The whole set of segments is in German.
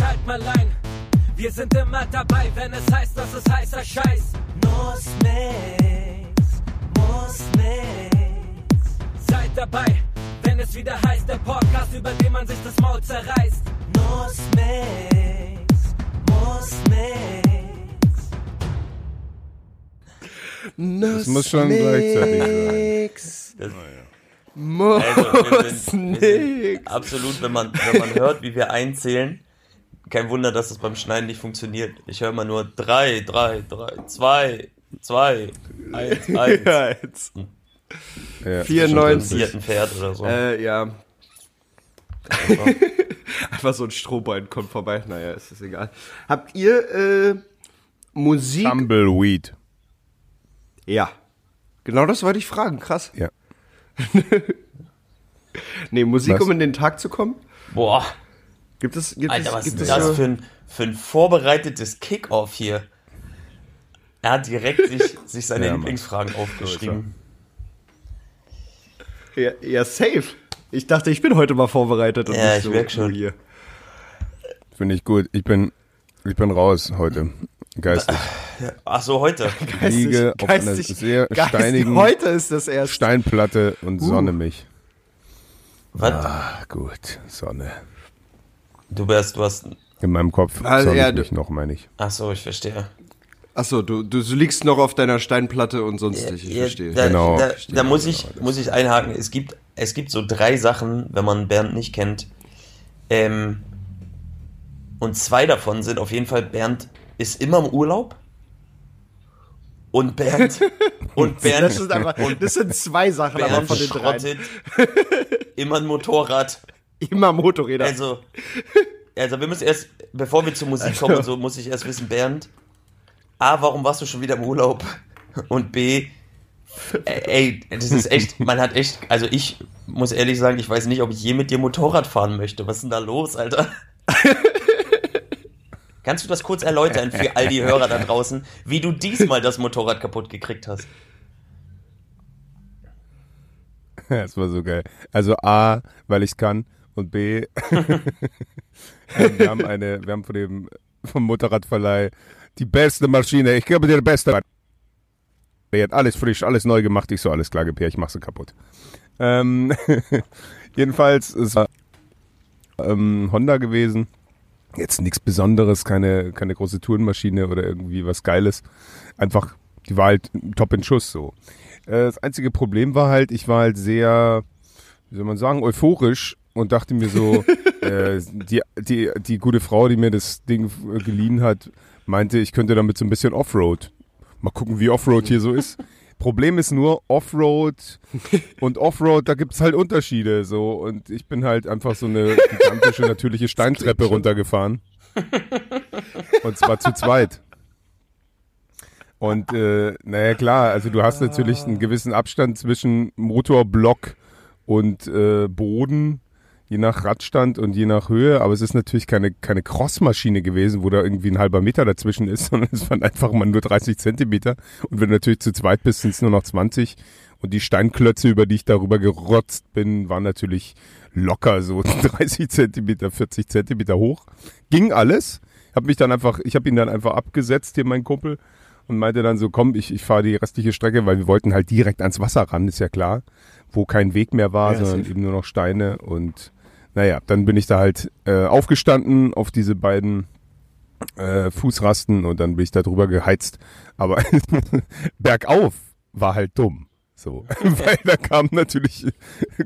schalt mal ein. Wir sind immer dabei, wenn es heißt, dass es heißer Scheiß. Muss nix, muss nix. Seid dabei, wenn es wieder heißt, der Podcast, über den man sich das Maul zerreißt. Muss nix, muss nix. Das muss schon gleichzeitig sein. Das, Muss also, wir sind, wir sind nix. absolut, wenn man, wenn man hört, wie wir einzählen, kein Wunder, dass es beim Schneiden nicht funktioniert. Ich höre immer nur drei, drei, drei, zwei, zwei, eins, eins. Ja, jetzt. 94. beim 94. vierten Pferd oder so. Äh, ja. Einfach so ein Strohbein kommt vorbei. Naja, ist das egal. Habt ihr äh, Musik? Tumbleweed. Ja. Genau das wollte ich fragen. Krass. Ja. Nee, Musik, Was? um in den Tag zu kommen? Boah, Gibt es, gibt Alter, was gibt ist es das für ein, für ein vorbereitetes Kickoff hier? Er hat direkt sich, sich seine Ja, Mann. Lieblingsfragen aufgeschrieben. ja, ja, safe. Ich dachte, ich bin heute mal vorbereitet und Ja, nicht ich so merk schon. hier. Finde ich gut. Ich bin, ich bin raus heute. Geistig. Ach so, heute. Liege auf einer sehr steinigen Heute ist das erst. Steinplatte und sonne mich. Was? Ah, gut. Sonne. Du wärst, du hast. In meinem Kopf Also, ja, ich du- mich noch, meine ich. Ach so, ich verstehe. Achso, du, du liegst noch auf deiner Steinplatte und sonst nicht. Ich Ja, verstehe. Da, Genau. da, Verstehe, da muss, genau, ich, das muss ich einhaken. Es gibt, es gibt so drei Sachen, wenn man Bernd nicht kennt. Ähm, und zwei davon sind auf jeden Fall, Bernd ist immer im Urlaub. Und Bernd, und Bernd, Das, ist einfach, das sind zwei Sachen, aber Bernd von den schrottet immer ein Motorrad. Immer Motorräder. Also, also wir müssen erst, bevor wir zur Musik kommen und so, muss ich erst wissen, Bernd, A, warum warst du schon wieder im Urlaub? Und B, ey, das ist echt, man hat echt, also ich muss ehrlich sagen, ich weiß nicht, ob ich je mit dir Motorrad fahren möchte. Was ist denn da los, Alter? Kannst du das kurz erläutern für all die Hörer da draußen, wie du diesmal das Motorrad kaputt gekriegt hast? Das war so geil. Also A, weil ich kann und B, wir haben eine, wir haben von dem vom Motorradverleih die beste Maschine. Ich gebe dir die beste. Der hat alles frisch, alles neu gemacht. Ich so, alles klar, Gepäck, ich mach sie kaputt. Ähm, jedenfalls, war ähm, Honda gewesen. Jetzt nichts Besonderes, keine, keine große Tourenmaschine oder irgendwie was Geiles. Einfach, die war halt top in Schuss so. Äh, Das einzige Problem war halt, ich war halt sehr, wie soll man sagen, euphorisch und dachte mir so, äh, die, die, die gute Frau, die mir das Ding äh, geliehen hat, meinte, ich könnte damit so ein bisschen Offroad. Mal gucken, wie Offroad hier so ist. Problem ist nur, Offroad und Offroad, da gibt's halt Unterschiede. So. Und ich bin halt einfach so eine gigantische, natürliche Steintreppe runtergefahren. Und zwar zu zweit. Und äh, naja klar, also du hast natürlich einen gewissen Abstand zwischen Motorblock und äh, Boden, je nach Radstand und je nach Höhe, aber es ist natürlich keine, keine Crossmaschine gewesen, wo da irgendwie ein halber Meter dazwischen ist, sondern es waren einfach mal nur 30 Zentimeter. Und wenn du natürlich zu zweit bist, sind es nur noch 20. Und die Steinklötze, über die ich darüber gerotzt bin, waren natürlich locker so 30 Zentimeter, 40 Zentimeter hoch. Ging alles. Hab mich dann einfach, ich habe ihn dann einfach abgesetzt, hier mein Kumpel, und meinte dann so, komm, ich, ich fahre die restliche Strecke, weil wir wollten halt direkt ans Wasser ran, ist ja klar, wo kein Weg mehr war, Ja, sondern eben nur noch Steine. Und naja, dann bin ich da halt äh, aufgestanden auf diese beiden äh, Fußrasten und dann bin ich da drüber geheizt. Aber bergauf war halt dumm. So, weil da kamen natürlich,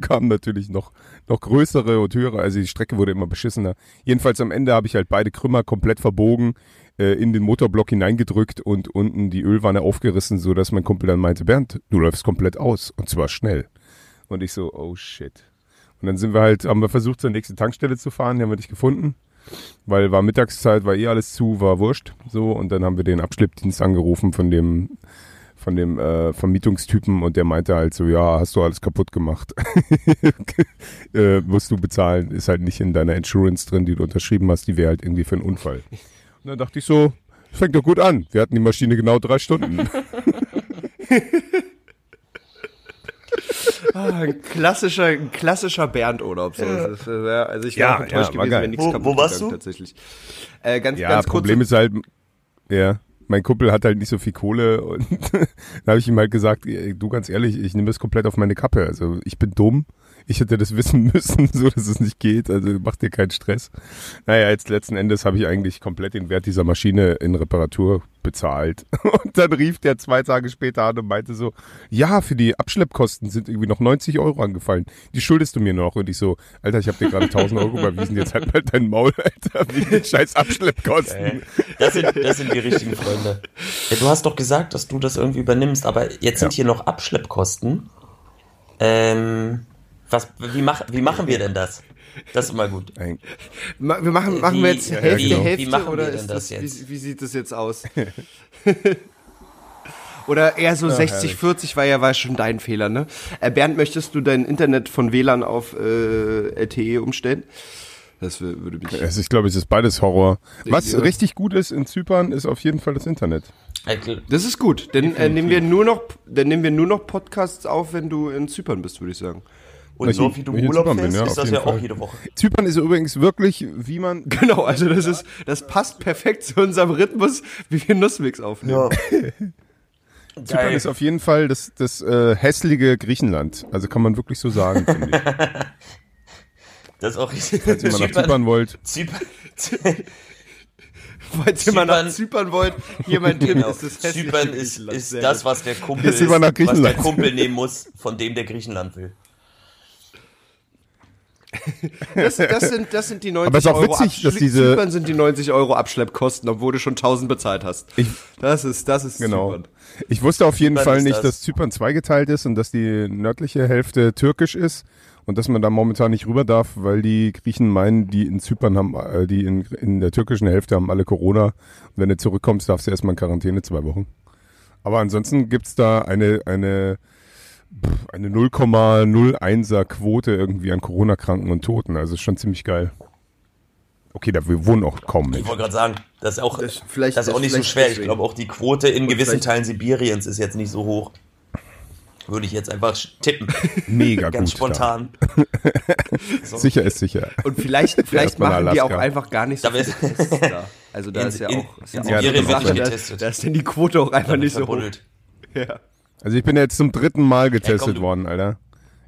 kamen natürlich noch, noch größere und höhere, also die Strecke wurde immer beschissener. Jedenfalls am Ende habe ich halt beide Krümmer komplett verbogen, äh, in den Motorblock hineingedrückt und unten die Ölwanne aufgerissen, so dass mein Kumpel dann meinte, Bernd, du läufst komplett aus und zwar schnell. Und ich so, oh shit. Und dann sind wir halt, haben wir versucht zur nächsten Tankstelle zu fahren, die haben wir nicht gefunden, weil war Mittagszeit, war eh alles zu, war wurscht, so und dann haben wir den Abschleppdienst angerufen von dem von dem äh, Vermietungstypen und der meinte halt so, ja, hast du alles kaputt gemacht. äh, musst du bezahlen, ist halt nicht in deiner Insurance drin, die du unterschrieben hast, die wäre halt irgendwie für einen Unfall. Und dann dachte ich so, fängt doch gut an. Wir hatten die Maschine genau drei Stunden. Ah, ein klassischer, ein klassischer Bernd-Urlaub. So. Das ist, ja, Also ich wäre Ja, auch enttäuscht ja, gewesen, wenn nichts kaputt wo warst gegangen, du? Tatsächlich. Äh, ganz, Ja, ganz kurz. Problem ist halt, ja, mein Kumpel hat halt nicht so viel Kohle und da habe ich ihm halt gesagt, du ganz ehrlich, ich nehme das komplett auf meine Kappe. Also ich bin dumm. Ich hätte das wissen müssen, so dass es nicht geht. Also mach dir keinen Stress. Naja, jetzt letzten Endes habe ich eigentlich komplett den Wert dieser Maschine in Reparatur bezahlt. Und dann rief der zwei Tage später an und meinte so, ja, für die Abschleppkosten sind irgendwie noch 90 Euro angefallen. Die schuldest du mir noch. Und ich so, Alter, ich habe dir gerade 1000 Euro überwiesen, jetzt halt mal dein Maul, Alter, wegen den scheiß Abschleppkosten. Das sind, das sind die richtigen Freunde. Ja, du hast doch gesagt, dass du das irgendwie übernimmst, aber jetzt sind Ja. hier noch Abschleppkosten. Ähm, was, wie, mach, wie machen wir denn das? Das ist immer gut. Wir machen, machen Wie- wir jetzt ja, Hälfte, genau. Hälfte Wie machen oder wir denn ist das das, jetzt? Wie, wie sieht das jetzt aus? oder eher so 60, 40 war ja war schon dein Fehler, ne? Äh, Bernd, möchtest du dein Internet von WLAN auf äh, LTE umstellen? Das wür- würde mich. Also ich glaube, es ist beides Horror. Was Ja. richtig gut ist in Zypern, ist auf jeden Fall das Internet. Äh, Das ist gut. Dann äh, nehmen wir nur noch, dann nehmen wir nur noch Podcasts auf, wenn du in Zypern bist, würde ich sagen. Und Wenn so ich- wie du ich in Urlaub Zypern bin, fährst, ja, ist das ja auch Fall. jede Woche. Zypern ist übrigens wirklich, wie man. Genau, also das ist, das passt perfekt zu unserem Rhythmus, wie wir Nussmix aufnehmen. Zypern Geil. ist auf jeden Fall das, das äh, hässliche Griechenland. Also kann man wirklich so sagen, finde ich. Das ist auch richtig. Falls ihr mal nach Zypern wollt. Zypern, Falls ihr mal nach Zypern- Zypern wollt, hier mein Tipp genau. ist das hässliche Zypern ist, ist das, was der Kumpel ist, was der Griechenland. Kumpel nehmen muss, von dem der Griechenland will. Das, das, sind, das sind die 90 Aber ist auch Euro witzig, dass diese- Zypern sind die 90 Euro Abschleppkosten, obwohl du schon 1000 bezahlt hast. Ich- das ist, das ist Genau. Zypern. Ich wusste auf jeden Zypern Fall nicht, das. dass Zypern zweigeteilt ist und dass die nördliche Hälfte türkisch ist und dass man da momentan nicht rüber darf, weil die Griechen meinen, die in Zypern haben, äh, die in, in der türkischen Hälfte haben alle Corona. Und wenn du zurückkommst, darfst du erstmal in Quarantäne zwei Wochen. Aber ansonsten gibt's da eine, eine, eine 0,01er Quote irgendwie an Corona-Kranken und Toten. Also ist schon ziemlich geil. Okay, da wir wohnen auch kaum Ich Menschen. wollte gerade sagen, das ist auch, Das- das, vielleicht- ist auch das nicht so schwer. Ich glaube auch die Quote in gewissen Teilen Sibiriens ist jetzt nicht so hoch. Würde ich jetzt einfach tippen. Mega Ganz gut. spontan. Da. Sicher ist sicher. Und vielleicht, vielleicht machen die auch einfach gar nicht so viele Tests da. Also da In- ist ja in- auch, ist ja in auch Ja, so Sibirien wird Sache, nicht da, getestet. da ist denn die Quote auch einfach nicht so hoch. verbuddelt. Ja. Also ich bin jetzt zum dritten Mal getestet komm, du- worden, Alter.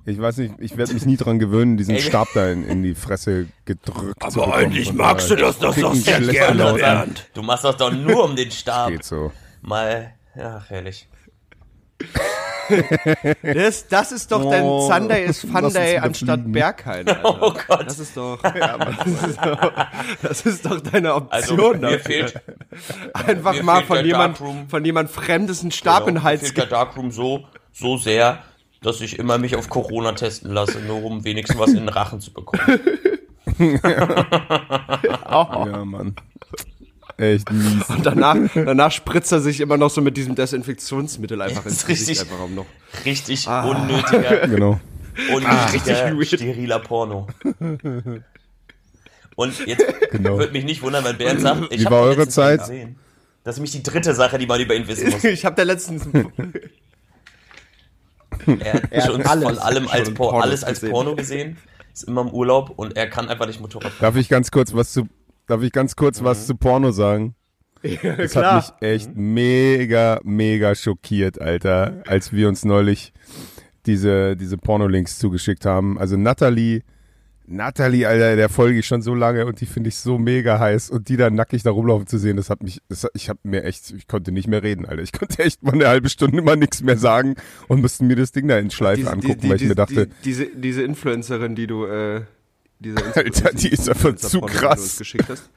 Ich weiß nicht, ich werde mich nie dran gewöhnen, diesen Ey. Stab da in, in die Fresse gedrückt zu Aber bekommen. eigentlich Und, magst du das doch sehr schlecht gerne, laut an. Bernd. Du machst das doch nur um den Stab. Geht so. Mal, ja, herrlich. Das, das ist doch dein Oh, Sunday is lass Fun Day anstatt fliegen. Berghain. Alter. Oh Gott. Das ist doch, ja, das, ist doch das ist doch deine Also Option. mir dafür. fehlt, Einfach mir mal fehlt von jemand, Darkroom. von jemand Fremdes einen Stab in genau, den mir Hals fehlt der Darkroom so, so sehr, dass ich immer mich auf Corona testen lasse, nur um wenigstens was in den Rachen zu bekommen. Ja, Mann. Echt mies. Und danach, danach spritzt er sich immer noch so mit diesem Desinfektionsmittel einfach ins Gesicht. richtig. Einfach um noch. Richtig unnötiger, Genau. unnötiger, richtig weird. steriler Porno. Und jetzt Genau. würde mich nicht wundern, wenn Bernd sagt, ich Wie hab war den eure letzten Zeit? Gesehen. Das ist nämlich die dritte Sache, die man über ihn wissen muss. Ich habe da letztens Er hat Er hat schon alles von allem als Por alles als gesehen. Porno gesehen, ist immer im Urlaub und er kann einfach nicht Motorrad fahren. Darf ich ganz kurz was zu, darf ich ganz kurz was Mhm. zu Porno sagen? Das klar. hat mich echt mega, mega schockiert, Alter, als wir uns neulich diese, diese Pornolinks zugeschickt haben. Also Natalie, Natalie, Alter, der folge ich schon so lange und die finde ich so mega heiß und die da nackig da rumlaufen zu sehen, das hat mich, das, ich habe mir echt, ich konnte nicht mehr reden, Alter. Ich konnte echt mal eine halbe Stunde mal nichts mehr sagen und musste mir das Ding da in Schleife diese, angucken, die, weil ich die, mir dachte, die, diese, diese Influencerin, die du, äh, diese Alter, die ist einfach zu krass. uns geschickt hast.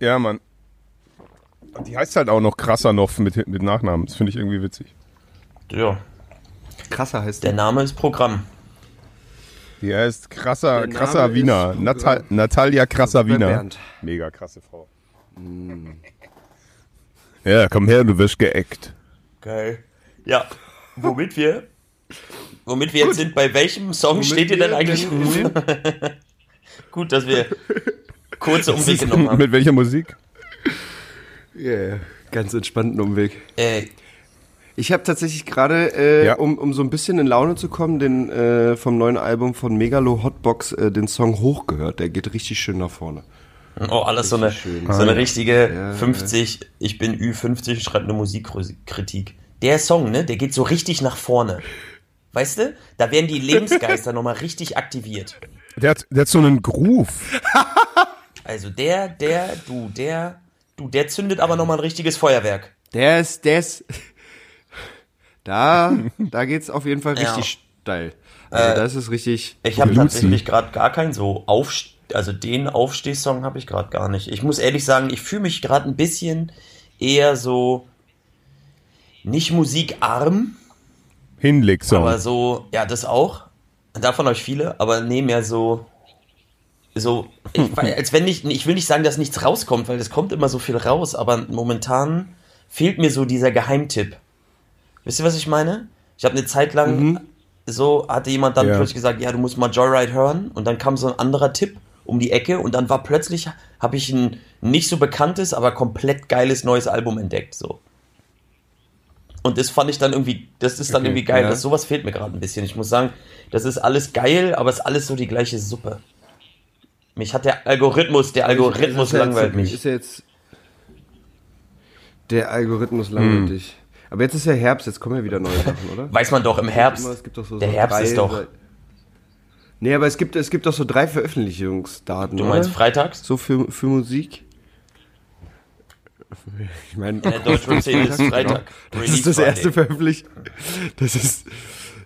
ja, Mann. Die heißt halt auch noch krasser noch mit, mit Nachnamen. Das finde ich irgendwie witzig. Ja, Krasser heißt der der. Name ist Programm. Die heißt krasser, krasser Wiener. Natal, Natalia krasser Wiener. Mega krasse Frau. Ja, komm her, du wirst geeckt. Geil. Ja, womit wir, womit wir jetzt sind, bei welchem Song steht ihr denn eigentlich? denn Gut, dass wir kurze Umweg genommen haben. Mit welcher Musik? Yeah, ganz entspannten Umweg. Äh, Ich habe tatsächlich gerade, äh, Ja. um, um so ein bisschen in Laune zu kommen, den äh, vom neuen Album von Megalo Hotbox äh, den Song hochgehört. Der geht richtig schön nach vorne. Oh, alles so eine, schön. so eine richtige Ja, 50, ich bin Ü50, schreibt eine Musikkritik. Der Song, ne, der geht so richtig nach vorne. Weißt du? Da werden die Lebensgeister nochmal richtig aktiviert. Der hat, der hat so einen Groove. Also der, der, du, der, du, der zündet aber nochmal ein richtiges Feuerwerk. Der ist, der ist, da, da geht's auf jeden Fall Ja. richtig steil. Also da ist es richtig. Ich habe tatsächlich gerade gar keinen so Aufst also den Aufstehsong habe ich gerade gar nicht. Ich muss ehrlich sagen, ich fühle mich gerade ein bisschen eher so nicht musikarm, Hinleg-Song. aber so, ja, das auch. Davon euch viele, aber nee, mehr so so ich, als wenn nicht ich will nicht sagen, dass nichts rauskommt, weil es kommt immer so viel raus, aber momentan fehlt mir so dieser Geheimtipp. Wisst ihr, was ich meine? Ich habe eine Zeit lang so hatte jemand dann Ja. plötzlich gesagt, ja, du musst mal Joyride hören und dann kam so ein anderer Tipp um die Ecke und dann war plötzlich habe ich ein nicht so bekanntes, aber komplett geiles neues Album entdeckt so. Und das fand ich dann irgendwie, das ist dann Okay, irgendwie geil. ja. Das, sowas fehlt mir gerade ein bisschen. Ich muss sagen, das ist alles geil, aber es ist alles so die gleiche Suppe. Mich hat der Algorithmus, der Algorithmus ja jetzt- langweilt mich. Ist ja jetzt der Algorithmus langweilt dich. Aber jetzt ist ja Herbst, jetzt kommen ja wieder neue Sachen, oder? Weiß man doch im Herbst. Immer, es gibt doch so, der so Herbst drei, ist doch. Nee, aber es gibt, es gibt doch so drei Veröffentlichungsdaten. Du meinst oder? freitags? So für, für Musik? Ich meine, In der Deutschrap-Szene ist Freitag. Das Release ist das Friday. erste veröffentlicht. Das ist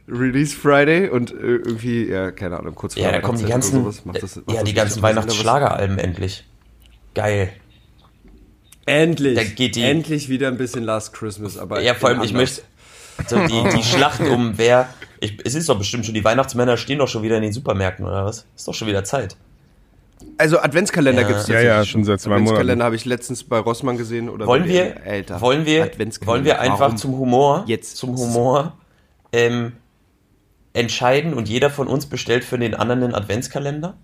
Release Friday und äh, irgendwie, ja, keine Ahnung, kurz vor Ja, da kommen die ganzen, sowas. Macht das- macht ja, die ganzen Weihnachtsschlageralben endlich. Geil. Endlich. Da geht die- Endlich wieder ein bisschen Last Christmas, aber. Ja, vor allem, ich möchte, so die, die Schlacht um wer, ich, es ist doch bestimmt schon, die Weihnachtsmänner stehen doch schon wieder in den Supermärkten, oder was? Ist doch schon wieder Zeit. Also Adventskalender Ja. gibt's Ja, tatsächlich ja, schon seit zwei Monaten. Adventskalender habe ich letztens bei Rossmann gesehen oder Wollen bei wir, Alter, wollen wir, Adventskalender. wollen wir einfach Warum? zum Humor, Jetzt? zum Humor, ähm, entscheiden und jeder von uns bestellt für den anderen einen Adventskalender?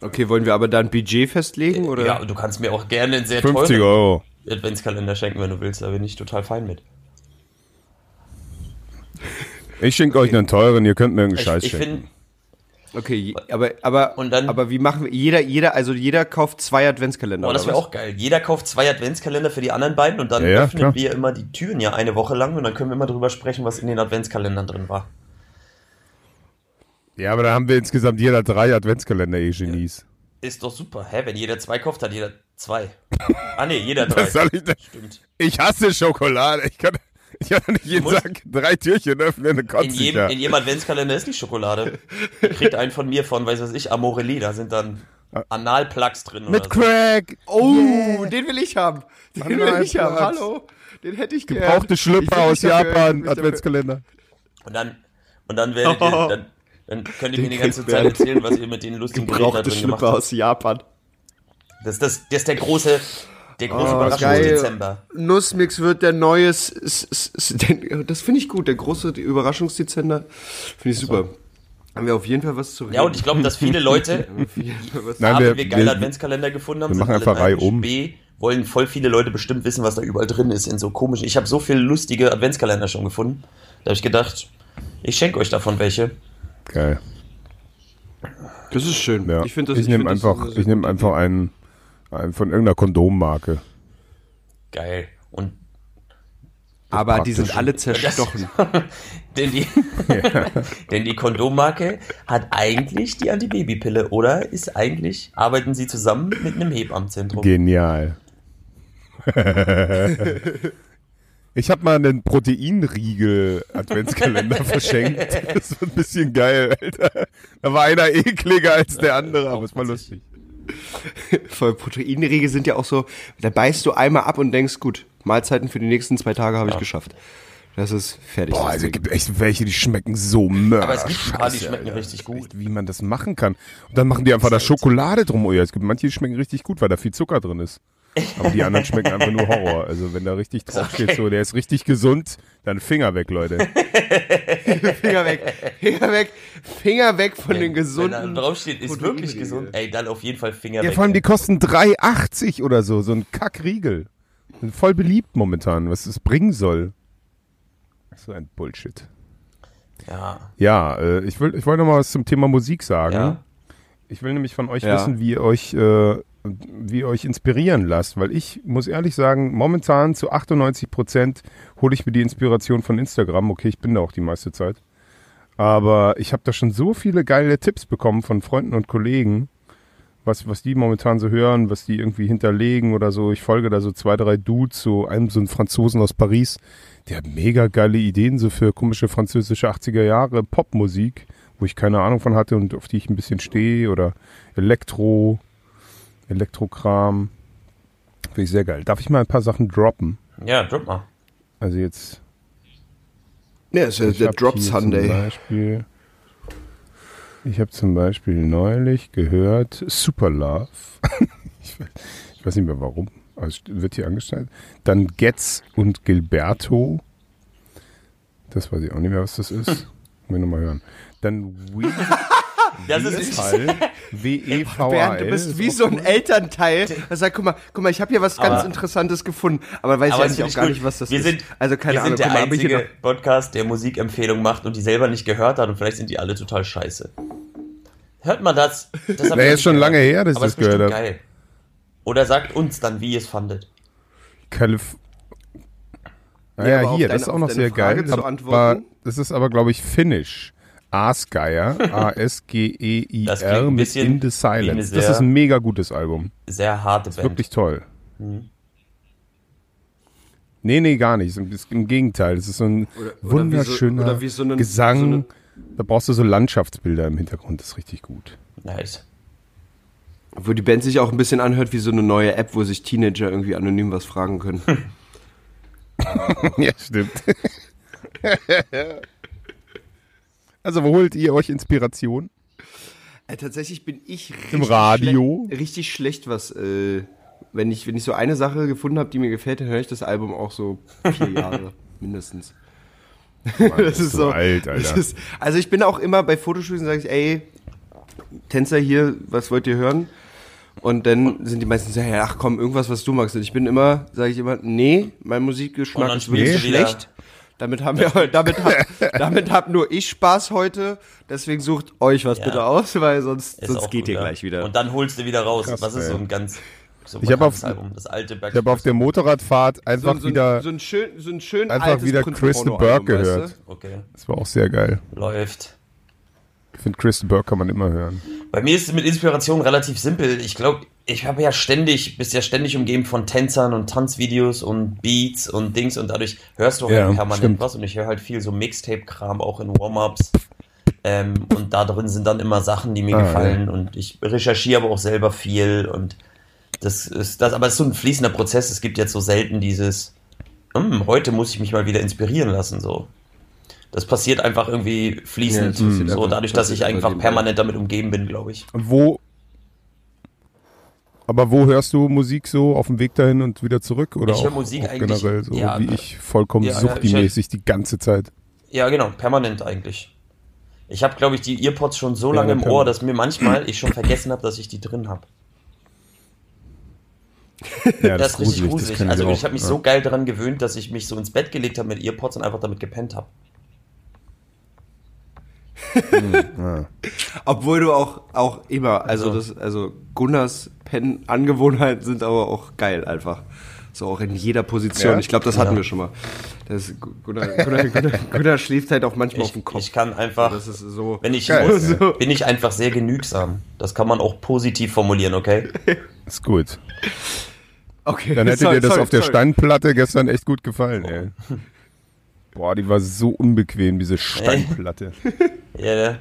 Okay, wollen wir aber da ein Budget festlegen oder? Ja, du kannst mir auch gerne einen sehr 50 teuren Euro. Adventskalender schenken, wenn du willst, da bin ich total fein mit. Ich schenke euch einen teuren, ihr könnt mir irgendeinen Ich, Scheiß ich schenken. finde, Okay, aber aber Und dann- aber wie machen wir jeder jeder also jeder kauft zwei Adventskalender oh, das oder wäre auch geil. Jeder kauft zwei Adventskalender für die anderen beiden und dann Ja, ja, öffnen klar. wir immer die Türen ja eine Woche lang und dann können wir immer drüber sprechen, was in den Adventskalendern drin war. Ja, aber da haben wir insgesamt jeder drei Adventskalender, eh Genies. Ist doch super. Hä, wenn jeder zwei kauft, hat jeder zwei. Ah nee, jeder drei. Was soll ich denn? Stimmt. Ich hasse Schokolade. Ich kann, ich doch nicht jeden Tag drei Türchen öffnen, dann In kotze ich jedem, ja. in jedem Adventskalender ist die Schokolade. Ihr kriegt einen von mir von, weiß was ich, Amorelli. Da sind dann Analplugs drin. Mit oder so. Crack. Oh, den will ich haben. Den will mal ich haben. Hallo. Den hätte ich gern. Gebrauchte Ich Schlüpper will aus will Japan, dafür- Adventskalender. Und dann, und dann werdet ihr, dann, dann könnt ihr mir die ganze Zeit erzählen, was ihr mit den lustigen Geräten da Gebrauchte drin gemacht Schlüpper habt. aus Japan. Das, das, das ist der große, der große Oh, Überraschungsdezember. Nussmix wird der neue. S- S- S- S- den- Das finde ich gut. Der große Überraschungsdezember. Finde ich super. Haben wir auf jeden Fall was zu reden. Ja, und ich glaube, dass viele Leute, Nein, wir- wenn wir geile wir- Adventskalender gefunden haben, wir machen einfach Reihe um. B, wollen voll viele Leute bestimmt wissen, was da überall drin ist in so komischen. Ich habe so viele lustige Adventskalender schon gefunden. Da habe ich gedacht, ich schenke euch davon welche. Geil. Das ist schön. Ja. Ich finde das. ich nehme das einfach, sehr ich nehme einfach einen von irgendeiner Kondommarke. Geil. Und Aber die sind alle zerstochen. denn die, denn die Kondommarke hat eigentlich die Antibabypille, oder ist eigentlich, arbeiten sie zusammen mit einem Hebammenzentrum? Genial. Ich habe mal einen Proteinriegel-Adventskalender verschenkt. Das war ein bisschen geil, Alter. Da war einer ekliger als der andere, aber es war lustig. Voll Proteinriegel sind ja auch so, da beißt du einmal ab und denkst, gut, Mahlzeiten für die nächsten zwei Tage habe ich geschafft. Das ist fertig. Boah, also es gibt echt welche, die schmecken so mörder. Aber es gibt ein paar, die schmecken Alter. richtig gut. Echt, Wie man das machen kann. Und dann machen die einfach da Schokolade drum. Oh ja, es gibt manche, die schmecken richtig gut, weil da viel Zucker drin ist. Aber die anderen schmecken einfach nur Horror. Also wenn da richtig drauf steht, Okay. so, der ist richtig gesund, dann Finger weg, Leute. Finger weg, Finger weg, Finger weg von den Wenn da gesunden. draufsteht, ist wirklich gesund. Ey, dann auf jeden Fall Finger Ja, weg. vor allem die kosten 3,80 oder so, so ein Kackriegel. voll beliebt momentan, was es bringen soll. So ein Bullshit. Ja. Ja, äh, ich, will, ich wollte noch mal was zum Thema Musik sagen. Ja. Ich will nämlich von euch Ja. wissen, wie ihr euch, äh, wie ihr euch inspirieren lasst, weil ich muss ehrlich sagen, momentan zu 98 Prozent hole ich mir die Inspiration von Instagram. Okay, ich bin da auch die meiste Zeit. Aber ich habe da schon so viele geile Tipps bekommen von Freunden und Kollegen, was, was die momentan so hören, was die irgendwie hinterlegen oder so. Ich folge da so zwei, drei Dudes, so einem so einen Franzosen aus Paris, der hat mega geile Ideen so für komische französische 80er Jahre Popmusik, wo ich keine Ahnung von hatte und auf die ich ein bisschen stehe oder Elektro, Elektrokram. Finde ich sehr geil. Darf ich mal ein paar Sachen droppen? Ja, drop mal. Also jetzt Ja, ist ja ich der Drop hier Zum Sunday. Beispiel, ich habe zum Beispiel neulich gehört Super Love. ich, weiß, ich weiß nicht mehr warum, aber es wird hier angestellt. Dann Getz und Gilberto. Das weiß ich auch nicht mehr, was das ist. Muss ich nochmal hören. Dann We Das ist nicht. Fall, W-E-V-A-L. Bernd, du bist wie so ein Elternteil. Der sagt, guck mal, guck mal, ich habe hier was ganz Aber- Interessantes gefunden, aber weiß Aber nicht finde auch gar ich nicht, gut. was das wir ist. Sind, also keine wir Ahnung, sind der guck ich einzige Podcast, der Musikempfehlung macht und die selber nicht gehört hat und vielleicht sind die alle total scheiße. Hört mal das. das ich ist schon nicht lange gehört. her, dass ich das gehört habe. geil. Oder sagt uns dann, wie ihr es fandet. Calif ah, Ja, hier, deine- das ist auch noch sehr Frage geil. zu aber das ist aber, glaube ich, Finnish. Aasgeier, Das A-S-G-E-I-R mit In the Silence. Das sehr- ist ein mega gutes Album. Sehr harte Band. Wirklich toll. Mhm. Nee, nee, gar nicht. Im Gegenteil. Es ist so ein Oder- oder wie so- wunderschöner oder wie so einen- Gesang. so eine- da brauchst du so Landschaftsbilder im Hintergrund. Das ist richtig gut. Nice. Wo die Band sich auch ein bisschen anhört wie so eine neue App, wo sich Teenager irgendwie anonym was fragen können. ja, stimmt. Also, wo holt ihr euch Inspiration? Äh, tatsächlich bin ich richtig Im Radio? Schlecht, richtig schlecht, was, äh, wenn ich, wenn ich so eine Sache gefunden habe, die mir gefällt, dann höre ich das Album auch so vier Jahre mindestens. das ist so alt, Alter. das ist, also ich bin auch immer bei Fotoshoots sage ich, ey, Tänzer hier, was wollt ihr hören? Und dann sind die meisten so, ja, ach komm, irgendwas, was du magst. Und ich bin immer, sage ich immer, nee, mein Musikgeschmack ist wirklich wieder- schlecht. Damit haben wir, damit hab, damit hab nur ich Spaß heute. Deswegen sucht euch was Ja. bitte aus, weil sonst, Ist sonst geht gut, ihr ja. gleich wieder. Und dann holst du wieder raus. Krass, Was ist ey. so ein ganz so Ich hab bekanntes auf- Album? Das alte Ich habe auf der Motorradfahrt einfach so, so, wieder, so ein schön, so ein schön einfach altes wieder Porno Burke Album, weißt gehört. du? Okay, Das war auch sehr geil. läuft. Ich finde, Kristen Burke kann man immer hören. Bei mir ist es mit Inspiration relativ simpel. Ich glaube, ich habe ja ständig, bist ja ständig umgeben von Tänzern und Tanzvideos und Beats und Dings und dadurch hörst du halt Ja, permanent stimmt. was und ich höre halt viel so Mixtape-Kram auch in Warm-Ups. Ähm, und da drin sind dann immer Sachen, die mir Ah, gefallen und ich recherchiere aber auch selber viel und das ist das, aber es ist so ein fließender Prozess. Es gibt jetzt so selten dieses, "Hm, heute muss ich mich mal wieder inspirieren lassen, so. Das passiert einfach irgendwie fließend, Ja, das so dadurch, dass ich einfach permanent damit umgeben bin, glaube ich. Und wo, aber wo hörst du Musik so auf dem Weg dahin und wieder zurück? Oder Ich höre auch, Musik auch eigentlich- generell so ja, wie ich vollkommen ja, ja, suchtimäßig die ganze Zeit. Ja, genau, permanent eigentlich. Ich habe, glaube ich, die Earpods schon so Ja, lange im permanent. Ohr, dass mir manchmal ich schon vergessen habe, dass ich die drin habe. Ja, Das, ist richtig gruselig, gruselig. Also auch. ich habe mich ja. so geil daran gewöhnt, dass ich mich so ins Bett gelegt habe mit Earpods und einfach damit gepennt habe. Ja. Obwohl du auch, auch immer, also Also- das, also Gunnars Pen-Angewohnheiten sind aber auch geil einfach. So auch in jeder Position. Ja? Ich glaube, das hatten Ja. wir schon mal. Das, Gunnar, Gunnar, Gunnar, Gunnar schläft halt auch manchmal auf Ich, dem Kopf. ich kann einfach, das ist so. wenn ich Geil, muss, ja. bin ich einfach sehr genügsam. Das kann man auch positiv formulieren, okay? Ist gut. okay, Dann hätte sorry, dir das sorry, auf der sorry. Steinplatte gestern echt gut gefallen, ey. Boah, die war so unbequem, diese Steinplatte. Ja, ne?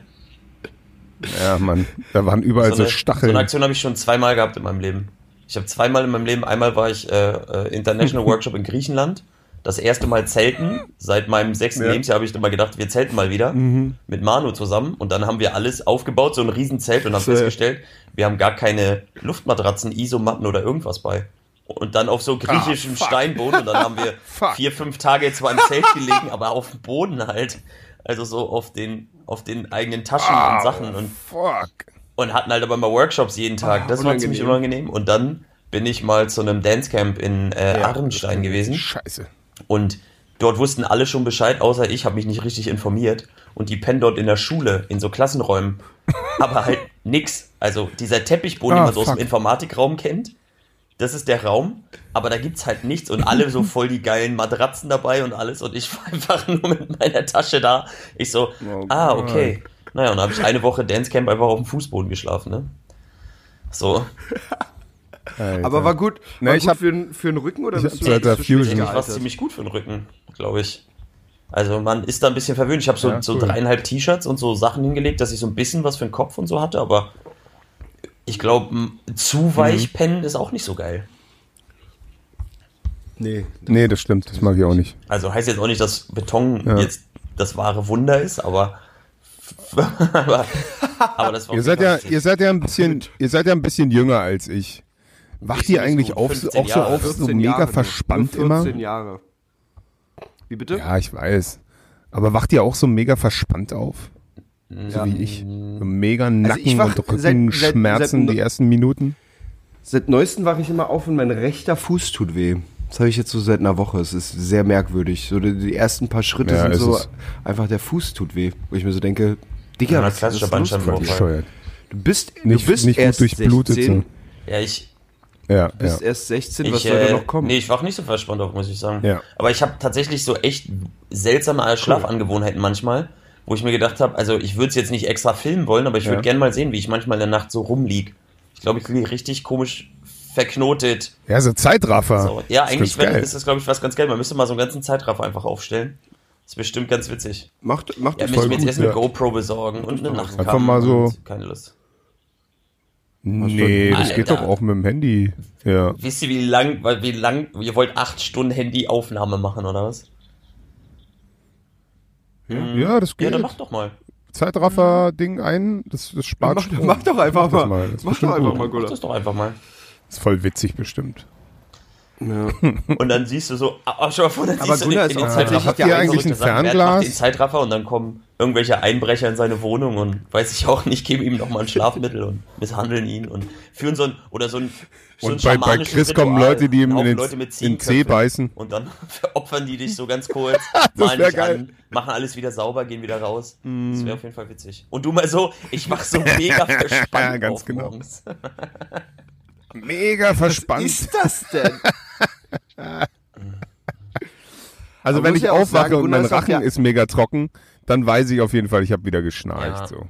Ja, Mann. Da waren überall so, so, eine, so Stacheln. eine Aktion habe ich schon zweimal gehabt in meinem Leben. Ich habe zweimal in meinem Leben, einmal war ich äh, äh, International Workshop in Griechenland. Das erste Mal zelten. Seit meinem sechsten Ja. Lebensjahr habe ich immer gedacht, wir zelten mal wieder. Mit Manu zusammen. Und dann haben wir alles aufgebaut, so ein Riesenzelt und haben festgestellt, wir haben gar keine Luftmatratzen, Isomatten oder irgendwas bei. Und dann auf so griechischem Ah. Steinboden. Und dann haben wir vier, fünf Tage zwar im Zelt gelegen, aber auf dem Boden halt. Also so auf den, auf den eigenen Taschen und Sachen. Und Fuck. und hatten halt aber immer Workshops jeden Tag. Ah, das war ziemlich unangenehm. unangenehm. Und dann bin ich mal zu einem Dancecamp in äh, Ja, Arnstein gewesen. Scheiße. Und dort wussten alle schon Bescheid, außer ich habe mich nicht richtig informiert. Und die pennen dort in der Schule, in so Klassenräumen. Aber halt nix. Also dieser Teppichboden, Ah, den man so aus dem. Informatikraum kennt, das ist der Raum. Aber da gibt's halt nichts. Und alle so voll die geilen Matratzen dabei und alles. Und ich war einfach nur mit meiner Tasche da. Ich so, Oh ah, okay. Naja, und dann habe ich eine Woche Dancecamp einfach auf dem Fußboden geschlafen, ne? So. Alter. Aber war gut. Na, war ich gut hab- für, für den Rücken oder ich bist hab du seit der schlecht Fusion- Ich war ziemlich gut für den Rücken, glaube ich. Also man ist da ein bisschen verwöhnt. Ich habe so, Ja, so cool. dreieinhalb T-Shirts und so Sachen hingelegt, dass ich so ein bisschen was für den Kopf und so hatte, aber ich glaube, zu weich Mhm. pennen ist auch nicht so geil. Nee. Nee, das stimmt. Das mag ich auch nicht. Also heißt jetzt auch nicht, dass Beton Ja. jetzt das wahre Wunder ist, aber aber, aber das war Ihr seid ja, ihr seid ja ein bisschen, ihr seid ja ein bisschen jünger als ich. Wacht ihr eigentlich so auf, 15 auch so auf, so 14 mega Jahre verspannt nur immer? 14 Jahre. Wie bitte? Ja, ich weiß. Aber wacht ihr auch so mega verspannt auf? So Ja. wie ich. So mega Also Nacken ich wach und Rückenschmerzen die ersten Minuten. Seit neuestem wache ich immer auf und mein rechter Fuß tut weh. Das habe ich jetzt so seit einer Woche. Es ist sehr merkwürdig. So die, die ersten paar Schritte Ja, sind so es. einfach der Fuß tut weh. Wo ich mir so denke, Digga, Ja, was, ist los. Du bist, Nicht- du bist nicht gut erst durchblutet 16. Ja, ich, Ja, Du bist ja. erst 16, was ich, soll da äh, noch kommen? nee, ich wach nicht so verspannt auf, muss ich sagen. Ja. Aber ich habe tatsächlich so echt seltsame Schlafangewohnheiten manchmal, wo ich mir gedacht habe, also ich würde es jetzt nicht extra filmen wollen, aber ich würde Ja. gerne mal sehen, wie ich manchmal in der Nacht so rumlieg. Ich glaube, ich liege richtig komisch verknotet. Ja, so Zeitraffer. So. Ja, eigentlich ist wenn, ist das, glaube ich, was ganz geil. Man müsste mal so einen ganzen Zeitraffer einfach aufstellen. Das ist bestimmt ganz witzig. Macht, macht Ja, das voll wir jetzt gut. erst eine ja. GoPro besorgen und eine Nachtcam. Einfach mal so- Keine Lust. Nee, das geht Alter. doch auch mit dem Handy. Ja. Wisst ihr, wie lang, weil- wie lang, ihr wollt acht Stunden Handyaufnahme machen, oder was? Ja, das Ja, geht. dann mach doch mal. Zeitraffer-Ding ein, das, das spart Mach, Strom. mach doch einfach Mach das mal. das ist Mach doch einfach gut. mal, Mach Gula. das doch einfach mal. ist voll witzig bestimmt. Ja. Und dann siehst du so, ah, schau mal vor, dann Aber siehst du Gunnar den, ist den auch Zeitraffer. tatsächlich Habt der ihr einzige eigentlich ein Fernglas? macht den Zeitraffer und dann kommen irgendwelche Einbrecher in seine Wohnung und weiß ich auch nicht, geben ihm nochmal ein Schlafmittel und misshandeln ihn und führen so ein, oder so ein, so Und ein bei- bei Chris kommen Ritual. Leute, die ihm in den- den Zeh beißen. Und dann veropfern die dich so ganz kurz, Das malen dich geil. an, machen alles wieder sauber, gehen wieder raus. Mm. Das wäre auf jeden Fall witzig. Und du mal so, ich mach so mega verspannt Ganz auf genau. morgens. Mega verspannt. ist das denn? Also Man wenn ich ja aufwache sagen, und mein Rachen ja- ist mega trocken, dann weiß ich auf jeden Fall, ich habe wieder geschnarcht. Ja. So.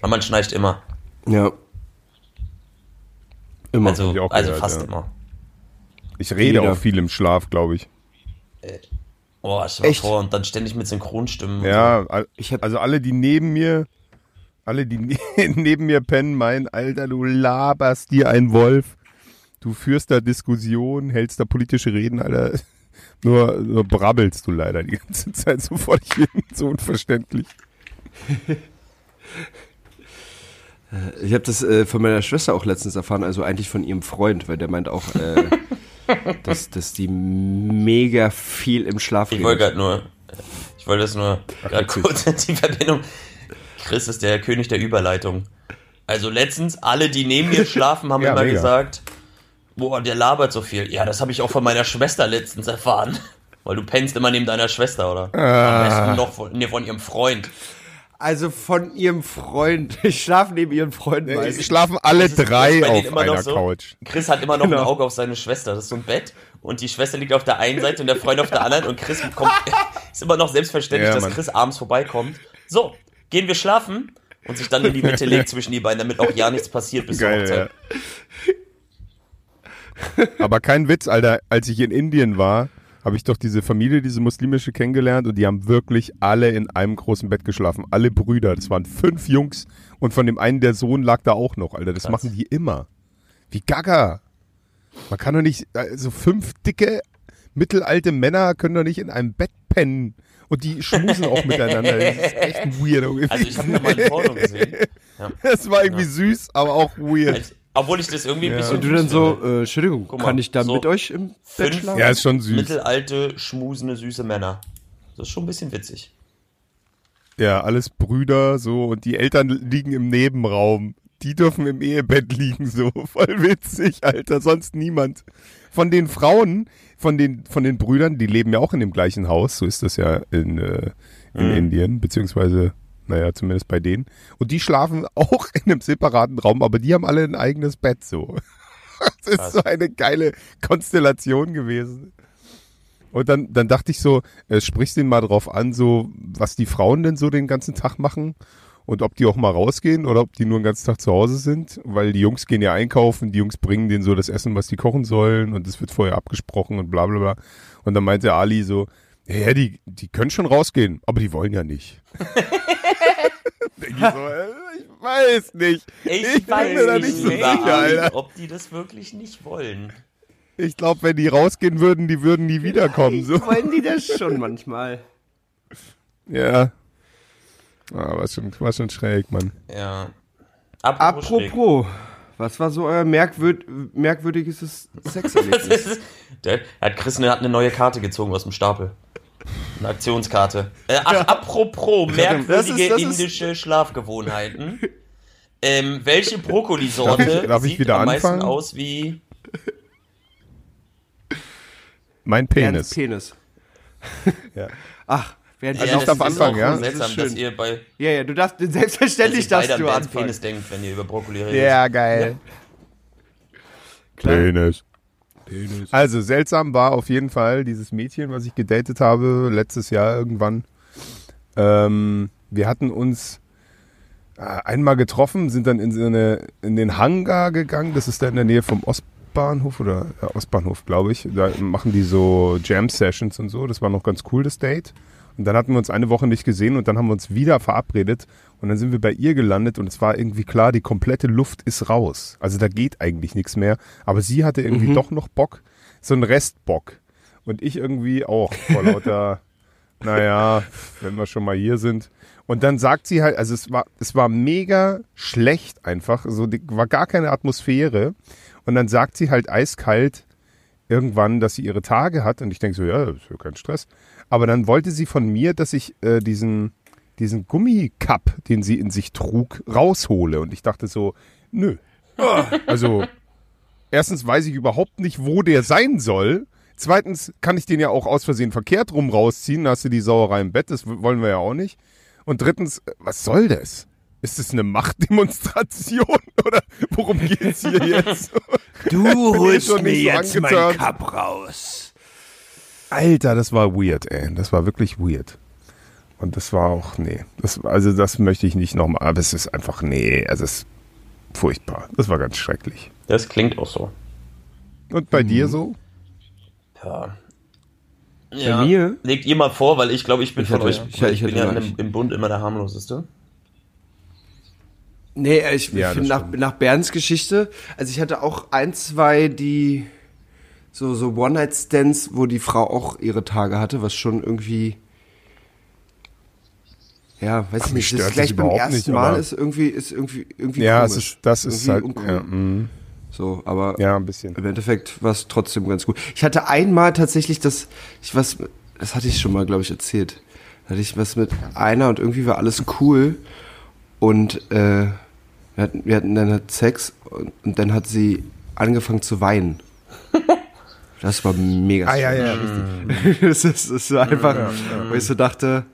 Aber man schnarcht immer. Ja. Immer. Also, ich also gehört, fast ja. immer. Ich rede Jeder. auch viel im Schlaf, glaube ich. Oh, dir Echt? vor, und dann ständig mit Synchronstimmen. Ja, Ich also alle, die neben mir, alle, die ne- neben mir pennen, meinen, Alter, du laberst dir ein Wolf. Du führst da Diskussionen, hältst da politische Reden, Alter. Nur, nur brabbelst du leider die ganze Zeit so vor dich hin, so unverständlich. Ich habe das äh, von meiner Schwester auch letztens erfahren, also eigentlich von ihrem Freund, weil der meint auch, äh, dass, dass die mega viel im Schlaf Ich wollte gerade nur, ich wollte das nur gerade kurz die Verbindung. Chris ist der König der Überleitung. Also letztens, alle, die neben mir schlafen, haben Ja, immer mega. gesagt, boah, der labert so viel. Ja, das habe ich auch von meiner Schwester letztens erfahren. Weil du pennst immer neben deiner Schwester, oder? Am Ah. besten noch von, nee, von ihrem Freund. Also von ihrem Freund. Ich schlafe neben ihrem Freund. Es meistens. schlafen alle drei auf immer noch einer so. Couch. Chris hat immer noch Genau. ein Auge auf seine Schwester. Das ist so ein Bett. Und die Schwester liegt auf der einen Seite und der Freund auf der anderen. Und Chris kommt, ist immer noch selbstverständlich, Ja, dass Mann. Chris abends vorbeikommt. So, gehen wir schlafen? Und sich dann in die Mitte legt zwischen die beiden, damit auch ja nichts passiert bis zur Geil, Hochzeit. ja. Aber kein Witz, Alter, als ich in Indien war, habe ich doch diese Familie, diese muslimische kennengelernt und die haben wirklich alle in einem großen Bett geschlafen. Alle Brüder. Das waren fünf Jungs und von dem einen der Sohn lag da auch noch, Alter. Das Krass. machen die immer. Wie Gaga. Man kann doch nicht, also fünf dicke, mittelalte Männer können doch nicht in einem Bett pennen. Und die schmusen auch miteinander. Das ist echt weird. irgendwie. Also ich habe mal ein Porno gesehen. Ja. das war irgendwie süß, aber auch weird. Obwohl ich das irgendwie ein bisschen Und du dann so, äh, Entschuldigung, Guck mal, kann ich da so mit euch im Bett fünf- schlafen? Ja, ist schon süß. Mittelalte, schmusende, süße Männer. Das ist schon ein bisschen witzig. Ja, alles Brüder so und die Eltern liegen im Nebenraum. die dürfen im Ehebett liegen, so. Voll witzig, Alter. Sonst niemand. Von den Frauen, von den, von den Brüdern, die leben ja auch in dem gleichen Haus, so ist das ja in, äh, in Mhm. Indien, beziehungsweise, naja, zumindest bei denen. Und die schlafen auch in einem separaten Raum, aber die haben alle ein eigenes Bett, so. Das ist Krass. so eine geile Konstellation gewesen. Und dann, dann dachte ich so, äh, sprichst den mal drauf an, so, was die Frauen denn so den ganzen Tag machen und ob die auch mal rausgehen oder ob die nur den ganzen Tag zu Hause sind, weil die Jungs gehen ja einkaufen, die Jungs bringen denen so das Essen, was die kochen sollen und es wird vorher abgesprochen und bla bla bla. Und dann meinte Ali so, ja, ja, die, die können schon rausgehen, aber die wollen ja nicht. Denk ich so, äh, ich weiß nicht. Ich, bin weiß mir da nicht, nicht so mehr, sicher, Alter. ob die das wirklich nicht wollen. Ich glaube, wenn die rausgehen würden, die würden nie wiederkommen. So. Wollen die das schon manchmal? Ja. Ah, war schon, war schon schräg, Mann. Ja. Apropos. Apropos, was war so euer merkwürd merkwürdiges Sexerlebnis? ist, der hat Chris eine, hat eine neue Karte gezogen aus dem Stapel. Eine Aktionskarte. Äh, ach, apropos Das merkwürdige ist- das ist- indische Schlafgewohnheiten. Ähm, welche Brokkolisorte Darf darf sieht wieder am meisten anfangen? aus wie Mein Penis. Penis. Ja. Ach, während Also ihr ich darf ist anfangen, auch ja? seltsam, Das ist dass ihr bei Ja, ja, du darfst dass selbstverständlich darfst an du anfangen. Penis denkt, wenn ihr über Brokkoli redet. Ja, geil. Klar. Penis. Also seltsam war auf jeden Fall dieses Mädchen, was ich gedatet habe, letztes Jahr irgendwann. Ähm, wir hatten uns äh, einmal getroffen, sind dann in, so eine, in den Hangar gegangen. Das ist da in der Nähe vom Ostbahnhof oder ja, Ostbahnhof, glaube ich. Da machen die so Jam-Sessions und so. Das war noch ganz cool, das Date. Und dann hatten wir uns eine Woche nicht gesehen und dann haben wir uns wieder verabredet und dann sind wir bei ihr gelandet und es war irgendwie klar, die komplette Luft ist raus. Also da geht eigentlich nichts mehr. Aber sie hatte irgendwie doch noch Bock, so ein Restbock. Und ich irgendwie auch vor lauter, naja, wenn wir schon mal hier sind. Und dann sagt sie halt, also es war, es war mega schlecht einfach, so die, war gar keine Atmosphäre. Und dann sagt sie halt eiskalt irgendwann, dass sie ihre Tage hat. Und ich denke so, ja, das ist ja kein Stress. Aber dann wollte sie von mir, dass ich äh, diesen, diesen Gummikup, den sie in sich trug, raushole. Und ich dachte so, nö. Also, erstens weiß ich überhaupt nicht, wo der sein soll. Zweitens kann ich den ja auch aus Versehen verkehrt rum rausziehen. Da hast du die Sauerei im Bett, das wollen wir ja auch nicht. Und drittens, äh, was soll das? Ist das eine Machtdemonstration oder worum geht's hier jetzt? Du holst mir so jetzt mein angeturnt. Cup raus. Alter, das war weird, ey. Das war wirklich weird. Und das war auch, nee. Das, also das möchte ich nicht nochmal. Aber es ist einfach, nee, also es ist furchtbar. Das war ganz schrecklich. Das klingt auch so. Und bei dir so? Ja. Bei mir? Legt ihr mal vor, weil ich glaube, ich bin Ich von hatte- euch, ich- ich, ich bin ja im, im Bund immer der harmloseste. Nee, ich Ja, finde nach, nach Bernds Geschichte, also ich hatte auch ein, zwei, die so, so One-Night-Stands, wo die Frau auch ihre Tage hatte, was schon irgendwie, ja, weiß ich nicht, das gleich beim ersten nicht, Mal ist irgendwie, ist irgendwie, irgendwie Ja, komisch. ist, das ist Irgendwie halt, uncool. ja, mm, So, aber ja, ein bisschen. im Endeffekt war es trotzdem ganz gut. Ich hatte einmal tatsächlich das, ich was, das hatte ich schon mal, glaube ich, erzählt. Da hatte ich was mit einer und irgendwie war alles cool und äh, wir, hatten, wir hatten dann halt Sex und, und dann hat sie angefangen zu weinen. Das war mega Ah, ja, ja, strange. das, ist, das war einfach, wo ich so dachte,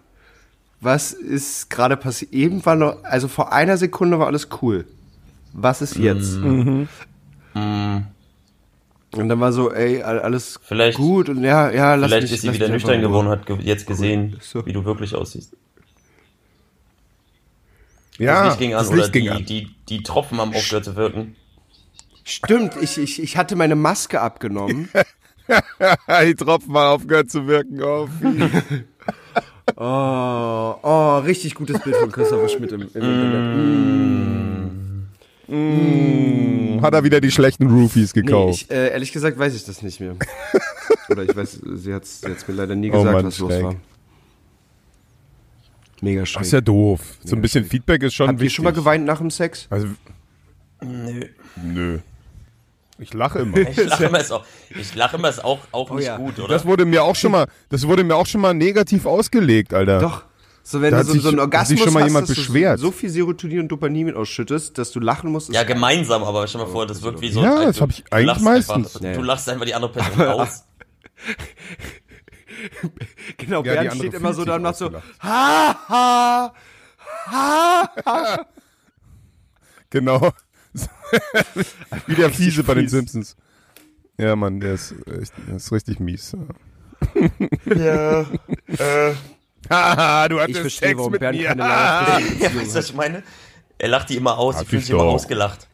was ist gerade passiert? Eben war noch, also vor einer Sekunde war alles cool. Was ist jetzt? Mm. Und dann war so, ey, all- alles Vielleicht- gut und ja, ja, lass Vielleicht mich, ist sie wieder nüchtern geworden und hat ge jetzt gesehen, So. wie du wirklich aussiehst. Ja, das Licht ging an das oder Licht ging die, an. Die, die Tropfen haben aufgehört zu wirken. Stimmt, ich, ich, ich hatte meine Maske abgenommen. die Tropfen haben aufgehört zu wirken. Oh. Oh, oh, richtig gutes Bild von Christopher Schmidt im, im Internet. Mm, Hat er wieder die schlechten Roofies Nee, gekauft. ich, äh, ehrlich gesagt weiß ich das nicht mehr. Oder ich weiß, sie hat es mir leider nie Oh gesagt, Mann, was los schräg. war. Mega Das schräg. ist ja doof. So ein bisschen Feedback ist schon Habt ihr wichtig. schon mal geweint nach dem Sex? Also, Nö. nö. Ich lache immer. Ich lache immer, ist auch, ich lache immer, ist auch, auch nicht ja. gut, oder? Das wurde mir auch schon mal, das wurde mir auch schon mal negativ ausgelegt, Alter. Doch. So, wenn Da du hat so, sich- so einen hat Orgasmus sich schon mal hast, jemand dass beschwert. du so viel Serotonin und Dopamin ausschüttest, dass du lachen musst. Ja, gemeinsam, aber stell mal vor, das wirkt wie so Ja, ein das hab ich eigentlich meistens. Einfach, Ja, ja. Du lachst einfach die andere Person aus. Genau, Ja, Bernd steht immer so da und macht so, ha, ha, ha. Genau. Wie der Fiese bei den. Simpsons. Ja, Mann, der ist, echt, der ist richtig mies. Ja. äh, Haha, du Ich verstehe, warum Bernd keine langfristige ja, weißt du, was hat. ich meine? Er lacht die immer aus, Hab die fühlt ich sich immer ausgelacht.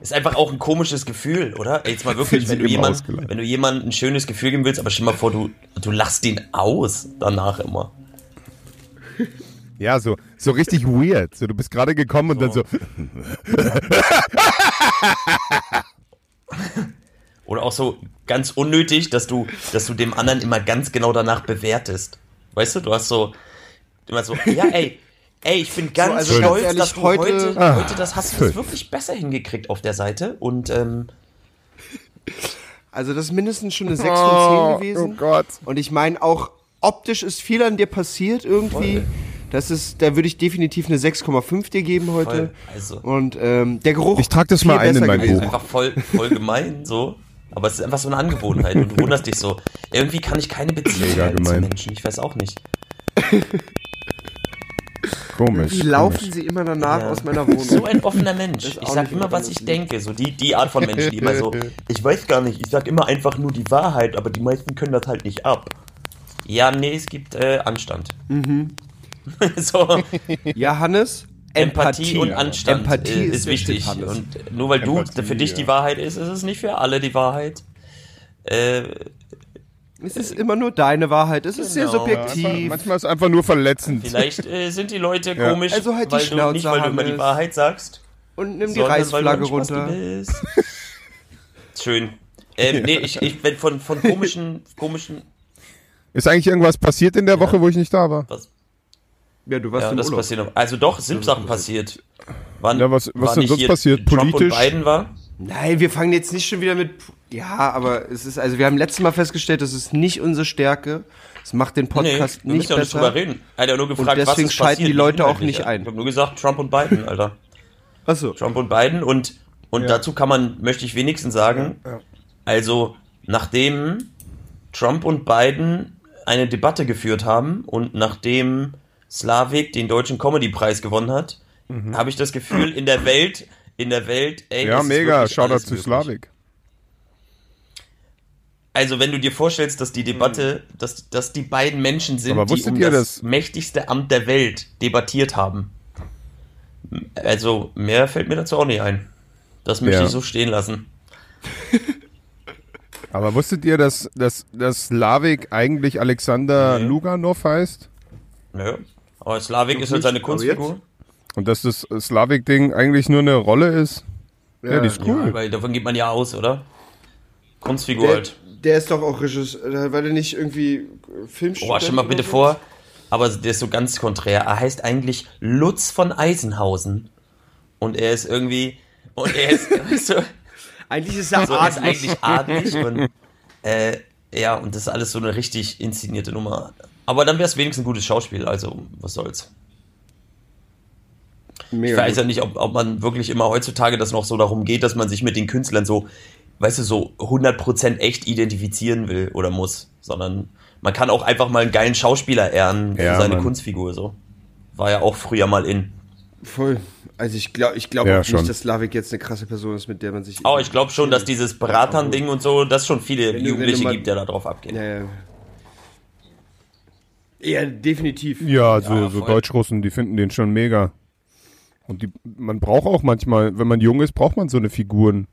Ist einfach auch ein komisches Gefühl, oder? Ey, jetzt mal wirklich, wenn du, jemand, wenn du jemandem ein schönes Gefühl geben willst, aber stell mal vor, du, du lachst ihn aus danach immer. Ja, so, so richtig weird. So, du bist gerade gekommen und dann so, Oder auch so ganz unnötig, dass du, dass du dem anderen immer ganz genau danach bewertest. Weißt du, du hast so immer so, ja, ey, ey, ich bin ganz also stolz, ehrlich, dass du heute- heute, Ah, heute das hast du das wirklich besser hingekriegt auf der Seite und ähm, Also das ist mindestens schon eine 6 von 10 oh, gewesen. oh Gott. Und ich meine auch, optisch ist viel an dir passiert irgendwie. Das ist, da würde ich definitiv eine 6,5 dir geben heute. voll, also Und ähm, der Geruch. Ich trag das mal ein in mein. Buch. einfach voll, voll gemein so. Aber es ist einfach so eine Angewohnheit und du wunderst dich so. Irgendwie kann ich keine Beziehung halten zu. Menschen. Ich weiß auch nicht. Komisch. Wie laufen komisch. sie immer danach Ja. aus meiner Wohnung? So ein offener Mensch. Ich sag immer, was ich denke. So die, die Art von Menschen, die immer so, ich weiß gar nicht, ich sag immer einfach nur die Wahrheit, aber die meisten können das halt nicht ab. Ja, nee, es gibt äh, Anstand. Mhm. so, Ja, Hannes? Empathie, und Anstand Empathie äh, ist ist wichtig. Shit, und nur weil Empathie, du für dich ja. die Wahrheit ist, ist es nicht für alle die Wahrheit. Äh, Es ist immer nur deine Wahrheit. Es ist sehr Genau. Ja, einfach, subjektiv. manchmal ist es einfach nur verletzend. Vielleicht äh, sind die Leute Ja. komisch, Also halt die weil du Schnauze, nicht, weil du immer die. Wahrheit sagst, Und nimm die Reißflagge du runter. bist. Schön. Ähm, nee, ich, ich wenn von, von komischen, komischen, Ist eigentlich irgendwas passiert in der Woche, wo ich nicht da war? was, Ja, du warst ja, im das Urlaub. passiert noch. Also doch, sind Sachen passiert. Wann, Ja, was- was denn sonst passiert? Trump Politisch? und Biden war? Nein, wir fangen jetzt nicht schon wieder mit. Ja, aber es ist, also wir haben letztes Mal festgestellt, das ist nicht unsere Stärke. Es macht den Nee, Podcast wir nicht müssen ja nicht besser. drüber reden. Er hat ja nur gefragt, was deswegen ist schalten passiert, die Leute auch nicht ein. Ich habe nur gesagt, Trump und Biden, Alter. Achso. Trump und Biden und, und dazu kann man, möchte ich wenigstens sagen, also nachdem Trump und Biden eine Debatte geführt haben und nachdem Slavik den deutschen Comedy-Preis gewonnen hat, habe ich das Gefühl, in der Welt, in der Welt, ey, Ja, mega. Shoutout alles zu. Slavik. Also wenn du dir vorstellst, dass die Debatte, dass, dass die beiden Menschen sind, Aber die um das dass- mächtigste Amt der Welt debattiert haben. Also mehr fällt mir dazu auch nicht ein. Das möchte Ja. ich so stehen lassen. Aber wusstet ihr, dass, dass, dass Slavik eigentlich Alexander Nee. Luganov heißt? Nö. Aber Slavik ist halt seine Kunstfigur. Und dass das Slavik-Ding eigentlich nur eine Rolle ist? Ja, die ist cool. Ja, weil davon geht man ja aus, oder? Kunstfigur Der, halt. der ist doch auch Regisseur, weil der nicht irgendwie Filmstudent Oh, stell mal bitte so? vor, aber der ist so ganz konträr. Er heißt eigentlich Lutz von Eisenhausen. Und er ist irgendwie. Und er ist. du, Eigentlich ist er So, er ist eigentlich adlig und äh, ja, und das ist alles so eine richtig inszenierte Nummer. Aber dann wäre es wenigstens ein gutes Schauspiel, also was soll's. Ich Mega weiß gut. ja nicht, ob, ob man wirklich immer heutzutage das noch so darum geht, dass man sich mit den Künstlern so, weißt du, so 100% echt identifizieren will oder muss, sondern man kann auch einfach mal einen geilen Schauspieler ehren für Ja, seine Mann. Kunstfigur so. War ja auch früher mal in. Voll. Also ich glaube ich glaub Ja, auch schon. nicht, dass Slavik jetzt eine krasse Person ist, mit der man sich... Oh, ich glaube schon, dass dieses Bratan-Ding und so, dass schon viele Wenn du- wenn du Jugendliche mal- gibt, der da drauf abgehen. Ja, ja. Ja, definitiv. Ja, so, Ja, so. Deutschrussen, die finden den schon mega. Und die, man braucht auch manchmal, wenn man jung ist, braucht man so eine Figuren.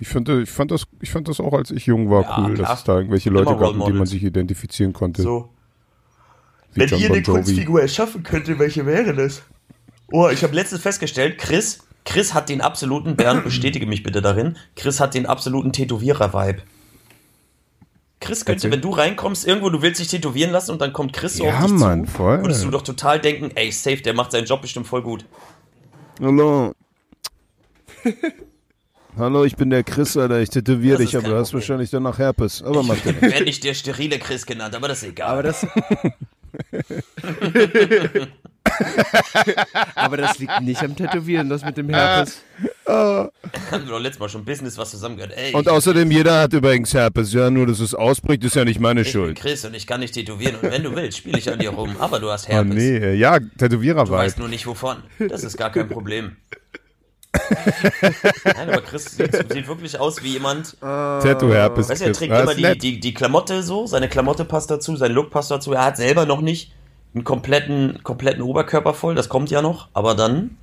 Ich fand, ich fand das, ich fand das auch, als ich jung war, Ja, cool, klar. dass es da irgendwelche Leute gab, mit denen man sich identifizieren konnte. So. wie Wenn John ihr Bon eine Jovi. Kunstfigur erschaffen könntet, welche wäre das? Oh, ich habe letztens festgestellt, Chris, Chris hat den absoluten, Bernd, bestätige mich bitte darin, Chris hat den absoluten Tätowierer-Vibe. Chris könnte, Erzähl. wenn du reinkommst, irgendwo, du willst dich tätowieren lassen und dann kommt Chris so Ja, auf dich Mann, zu, voll. würdest du doch total denken, ey, safe, der macht seinen Job bestimmt voll gut. Hallo. Hallo, ich bin der Chris, Alter. Ich tätowiere dich, aber du hast wahrscheinlich danach Herpes. Aber mach dir Ich werde nicht der sterile Chris genannt, aber das ist egal. Aber das, Aber das liegt nicht am Tätowieren, das mit dem Herpes. Haben wir doch letztes Mal schon Business was zusammen gehört. Ey, Und außerdem, jeder hat übrigens Herpes. Ja, nur, dass es ausbricht, ist ja nicht meine ich bin Schuld. Chris und ich kann nicht tätowieren. Und wenn du willst, spiele ich an dir rum. Aber du hast Oh Herpes. nee, äh, ja, Du Tätowierer weißt nur nicht wovon. Das ist gar kein Problem. Nein, aber Chris sieht, sieht wirklich aus wie jemand. Tattoo-Herpes. Weißt du, er trägt immer die, die, die Klamotte so, seine Klamotte passt dazu, sein Look passt dazu. Er hat selber noch nicht einen kompletten, kompletten Oberkörper voll, das kommt ja noch, aber dann.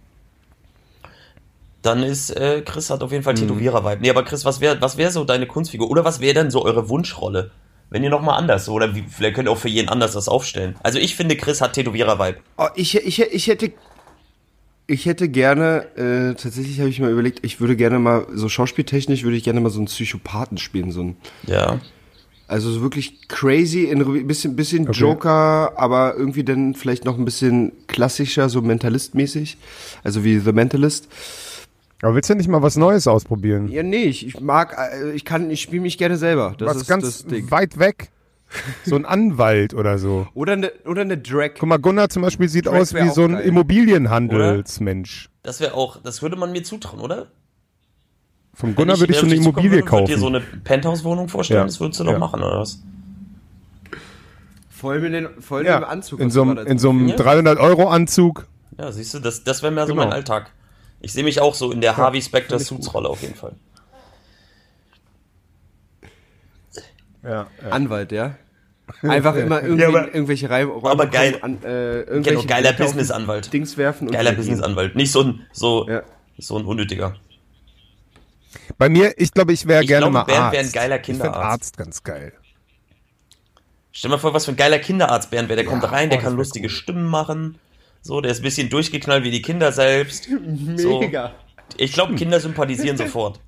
Dann ist äh, Chris hat auf jeden Fall Mhm. Tätowierer-Vibe. Nee, aber Chris, was wäre was wär so deine Kunstfigur? Oder was wäre denn so eure Wunschrolle? Wenn ihr nochmal anders, so, oder wie, vielleicht könnt ihr auch für jeden anders das aufstellen. Also ich finde, Chris hat Tätowierer-Vibe. Oh, ich, ich, ich hätte. Ich hätte gerne, äh, tatsächlich habe ich mir überlegt, ich würde gerne mal, so schauspieltechnisch würde ich gerne mal so einen Psychopathen spielen, so ein, Ja. Also so wirklich crazy, in ein bisschen, bisschen Joker, aber irgendwie dann vielleicht noch ein bisschen klassischer, so Mentalist-mäßig, also wie The Mentalist. Aber willst du nicht mal was Neues ausprobieren? Ja, nee, ich, ich mag, äh, ich kann, ich spiele mich gerne selber. Das was ist ganz das Ding. weit weg. So ein Anwalt oder so. Oder eine, oder eine Drag. Guck mal, Gunnar zum Beispiel sieht Drake aus wie so ein geil. Immobilienhandelsmensch. Das wäre auch, das würde man mir zutrauen, oder? Vom Gunnar würde ich so eine Immobilie würde, Würd dir so kaufen. eine Penthouse-Wohnung vorstellen? Ja. Das würdest du doch Ja. machen, oder was? Voll mit den, voll mit dem Ja, Anzug. in so du in so einem Ja. 300-Euro-Anzug. Ja, siehst du, das, das wäre mehr so Genau. mein Alltag. Ich sehe mich auch so in der Harvey Specter Suits-Rolle auf jeden Fall. Ja, Anwalt, ja. Einfach immer irgendwie Ja, aber- irgendwelche Reim aber geil. An, äh, irgendwelche Genau, geiler Businessanwalt. Dings werfen Geiler. Businessanwalt. Nicht so ein, so, Ja. so ein unnötiger. Bei mir, ich glaube, ich wäre Ich gerne glaube, mal Bernd Arzt. wär ein geiler Ich Kinderarzt. Arzt ganz geil. Stell dir mal vor, was für ein geiler Kinderarzt Bernd wäre. Der kommt rein, der oh, kann lustige Stimmen machen. So, der ist ein bisschen durchgeknallt wie die Kinder selbst. So. Mega. Ich glaube, Kinder sympathisieren sofort.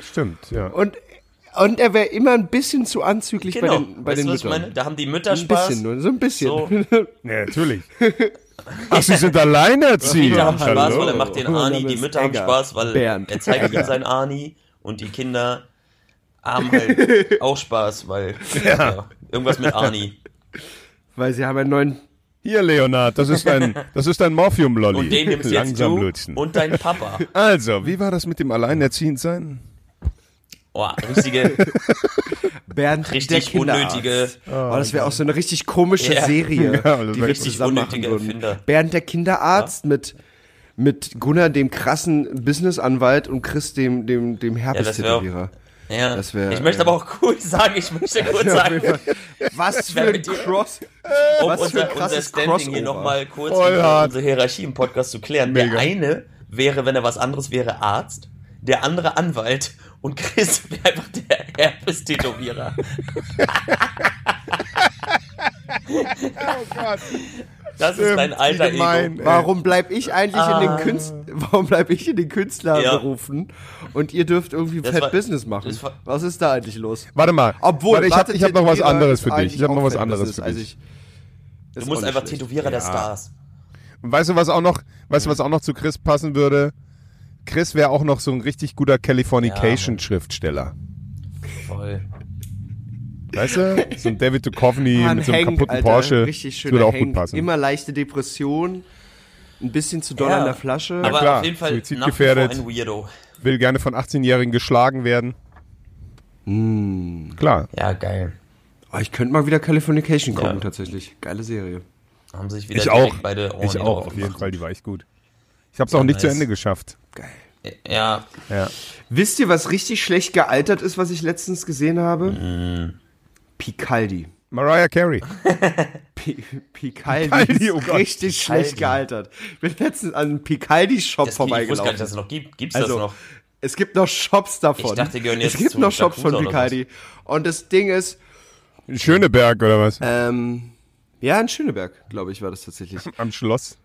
Stimmt, ja. Und, und er wäre immer ein bisschen zu anzüglich Genau. bei den, bei weißt den du, was ich Müttern. meine? Da haben die Mütter Ein Spaß. bisschen nur, so ein bisschen. So. Ja, natürlich. Ach, Sie sind alleinerziehend. Väter haben Spaß, weil er macht den Arni. Die Mütter haben. Spaß, weil Bernd. er zeigt ihnen sein Arni. Und die Kinder haben halt auch Spaß, weil ja. irgendwas mit Arni. Weil sie haben einen neuen. Hier, Leonard, das ist ein, das ist ein Morphium-Lolly. Und den nimmst jetzt Langsam du lutschen. und dein Papa. Also, wie war das mit dem Alleinerziehendsein? Oh, richtige, Bernd richtig der Kinderarzt. unnötige, Oh, das wäre auch so eine richtig komische Ja. Serie, Ja, die wir richtig zusammen machen würden. Erfinder. Bernd der Kinderarzt mit, mit Gunnar, dem krassen Businessanwalt und Chris, dem, dem, dem Herpes-Tätowierer. Ja, Das wär, ich möchte äh, aber auch cool sagen, ich möchte kurz sagen, Was für ein Cross. um was für unser, ein unser Standing hier Crossover. nochmal kurz hart. unsere Hierarchie im Podcast zu klären. Mega. Der eine wäre, wenn er was anderes wäre, Arzt, der andere Anwalt und Chris wäre einfach der Herpes-Tätowierer. Das ist dein alter Ego. gemein, ey. Warum bleib ich eigentlich in Ah. den Künst warum bleib ich in den Künstlerberufen und ihr dürft irgendwie Das Fat war- Business machen? war- Was ist da eigentlich los? Warte mal. Obwohl, Warte, ich habe hab noch was anderes für dich. Ich habe noch was Fat anderes Business. für Also dich. ich- Du musst einfach schlecht. Tätowierer der Stars. Und weißt du, was auch noch, weißt du, was auch noch zu Chris passen würde? Chris wäre auch noch so ein richtig guter Californication-Schriftsteller. Voll. Weißt du? So ein David Duchovny Mann, mit so einem Hank, kaputten Alter, Porsche. Richtig Das schön. würde auch gut passen. Immer leichte Depression, ein bisschen zu doll Ja. an der Flasche. Aber klar, auf jeden Fall suizidgefährdet. ein Weirdo. Will gerne von 18-Jährigen geschlagen werden. Klar. Ja, geil. Oh, ich könnte mal wieder Californication gucken, Ja. tatsächlich. Geile Serie. Haben sich wieder Ich auch. beide Ohren Ich auch, auf jeden. Fall. Die war echt gut. Ich habe es auch nicht zu nice. Ende geschafft. Geil. Ja, Ja. Wisst ihr, was richtig schlecht gealtert ist, was ich letztens gesehen habe? Mm. Picaldi. Mariah Carey. P Picaldi, Picaldi, ist oh Gott. richtig schlecht gealtert. Ich bin letztens an einem Picaldi-Shop das, ich wusste gar vorbeigelaufen. nicht, dass es noch gibt. Gibt's Also, das noch? Es gibt noch Shops davon. Ich dachte, die gehören jetzt Es gibt zu noch Shops von Picaldi. Und das Ding ist, Schöneberg oder was? ähm, ja, in Schöneberg, glaube ich, war das tatsächlich. Am Schloss.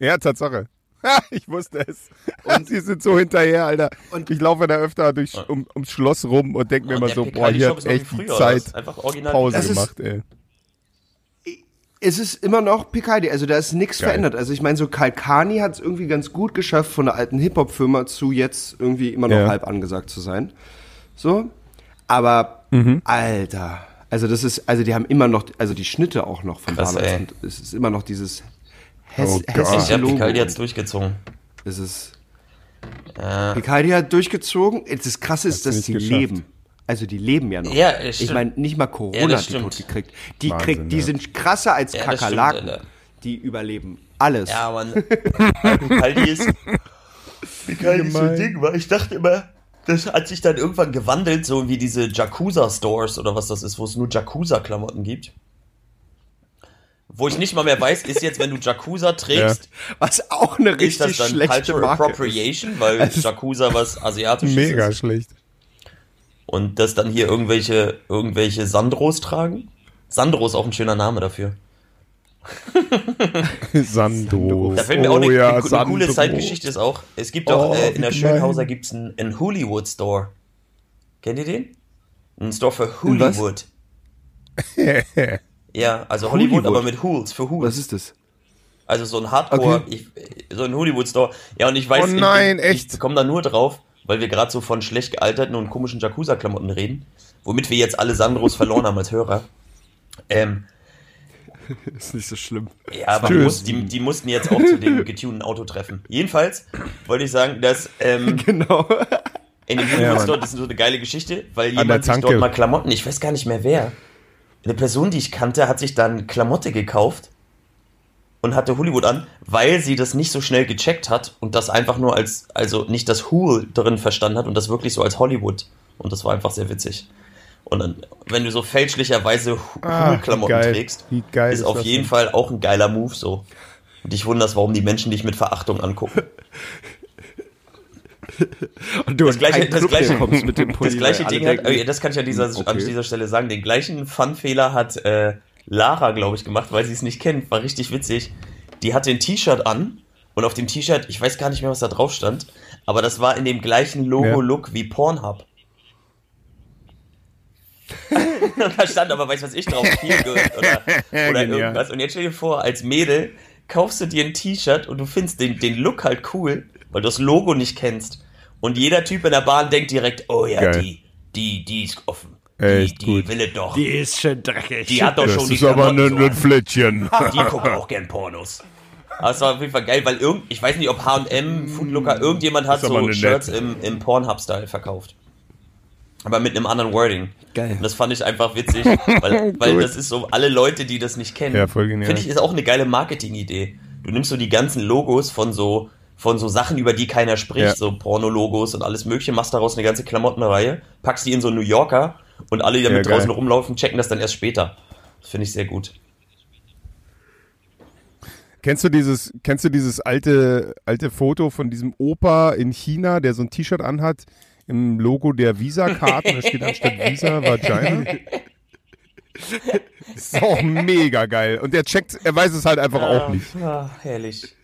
Ja, Tatsache. Ich wusste es. Und sie sind so hinterher, Alter. Und- ich laufe da öfter durch, um, ums Schloss rum und denke mir immer der so, boah, hier hat echt die Zeit was? Einfach original Pause Das ist- gemacht, ey. Es ist immer noch Picaldi, also da ist nichts verändert. Also ich meine, so Kalkani hat es irgendwie ganz gut geschafft, von einer alten Hip-Hop-Firma zu jetzt irgendwie immer noch Ja. halb angesagt zu sein. So. Aber, Mhm. Alter, Also das ist, also die haben immer noch, also die Schnitte auch noch von Krass, damals. es ist immer noch dieses Hess, Oh Ja, Logo. Picaldi hat's durchgezogen. Es ist, Äh, Picaldi hat durchgezogen. Das Krasse ist, dass geschafft. leben. Also die leben ja noch. Ja, es ich stimmt. meine, nicht mal Ja, Corona das hat die stimmt. tot gekriegt. Die, Wahnsinn, kriegt, die ja. sind krasser als Ja, stimmt, Kakerlaken. Alter. die überleben alles. ja, Mann. Picaldi ist, Picaldi ist so ein. Ding, weil ich dachte immer, das hat sich dann irgendwann gewandelt, so wie diese Jakuza-Stores oder was das ist, wo es nur Jakuza-Klamotten gibt. Wo ich nicht mal mehr weiß, ist jetzt, wenn du Jakuza trägst, Was auch eine ist das richtig dann schlechte Cultural Marke ist. Appropriation, weil Jakuza was Asiatisches Mega ist. schlecht. Und dass dann hier irgendwelche, irgendwelche Sandros tragen. Sandro ist auch ein schöner Name dafür. Sandro. Da fällt mir oh, auch eine, ja, eine, eine coole. Zeitgeschichte ist auch, es gibt doch Oh, äh, in der Schönhauser gemein. gibt's einen, einen Hollywood Store. Kennt ihr den? Ein Store für? Hollywood. Ja, also Hollywood, Hollywood? aber mit Hools, für Hools. Was ist das? Also so ein Hardcore, Okay. ich, so ein Hollywood Store. Ja, und ich weiß, Oh nein, ich, echt? ich komme da nur drauf, weil wir gerade so von schlecht gealterten und komischen Jakuza-Klamotten reden, womit wir jetzt alle Sandros verloren haben als Hörer. Ähm, Ist nicht so schlimm. ja, aber die, muss, die, die mussten jetzt auch zu dem getunten Auto treffen. Jedenfalls wollte ich sagen, dass ähm, Genau. in dem Ja, Hollywood Mann. Store, das ist so eine geile Geschichte, weil An jemand sich dort mal Klamotten, ich weiß gar nicht mehr wer, eine Person, die ich kannte, hat sich dann Klamotte gekauft und hatte Hollywood an, weil sie das nicht so schnell gecheckt hat und das einfach nur als, also nicht das Hool drin verstanden hat und das wirklich so als Hollywood. Und das war einfach sehr witzig. Und dann, wenn du so fälschlicherweise Ah, Hool-Klamotten geil. trägst, ist auf jeden? Fall auch ein geiler Move so. Und ich wunders, warum die Menschen dich mit Verachtung angucken. Und du Das gleiche- das Club gleiche- kommst mit dem Das Pulli, gleiche weil alle Ding hat, denken, ja, das kann ich an dieser, Hm, an okay. dieser Stelle sagen, den gleichen Fun-Fehler hat äh, Lara, glaube ich, gemacht, weil sie es nicht kennt. War richtig witzig. Die hatte ein T-Shirt an und auf dem T-Shirt, ich weiß gar nicht mehr, was da drauf stand, aber das war in dem gleichen Logo-Look wie Pornhub. Und da stand aber, weißt du, was ich drauf? Feel good oder, oder irgendwas. Und jetzt stell dir vor, als Mädel kaufst du dir ein T-Shirt und du findest den, den Look halt cool, weil du das Logo nicht kennst. Und jeder Typ in der Bahn denkt direkt, oh ja, Geil. die, die, die ist offen. Echt die, die will es doch. Die ist schon dreckig. Die hat doch Das schon die ist aber ein. Flittchen. Die gucken auch gern Pornos. Aber es war auf jeden Fall geil, weil irgend, ich weiß nicht, ob H&M, Foodlooker, irgendjemand hat so Shirts im, im Pornhub-Style verkauft. Aber mit einem anderen Wording. Geil. Und das fand ich einfach witzig, weil, weil das ist so, alle Leute, die das nicht kennen, Ja, finde ich, ist auch eine geile Marketing-Idee. Du nimmst so die ganzen Logos von so, von so Sachen, über die keiner spricht, Ja. so Porno-Logos und alles mögliche, machst daraus eine ganze Klamottenreihe, packst die in so einen New Yorker und alle, die damit Ja, draußen rumlaufen, checken das dann erst später. Das finde ich sehr gut. Kennst du dieses, kennst du dieses alte, alte Foto von diesem Opa in China, der so ein T-Shirt anhat im Logo der Visa-Karten, da steht anstatt Visa Vagina? Das ist auch mega geil. Und der checkt, er weiß es halt einfach auch nicht. Ah, herrlich.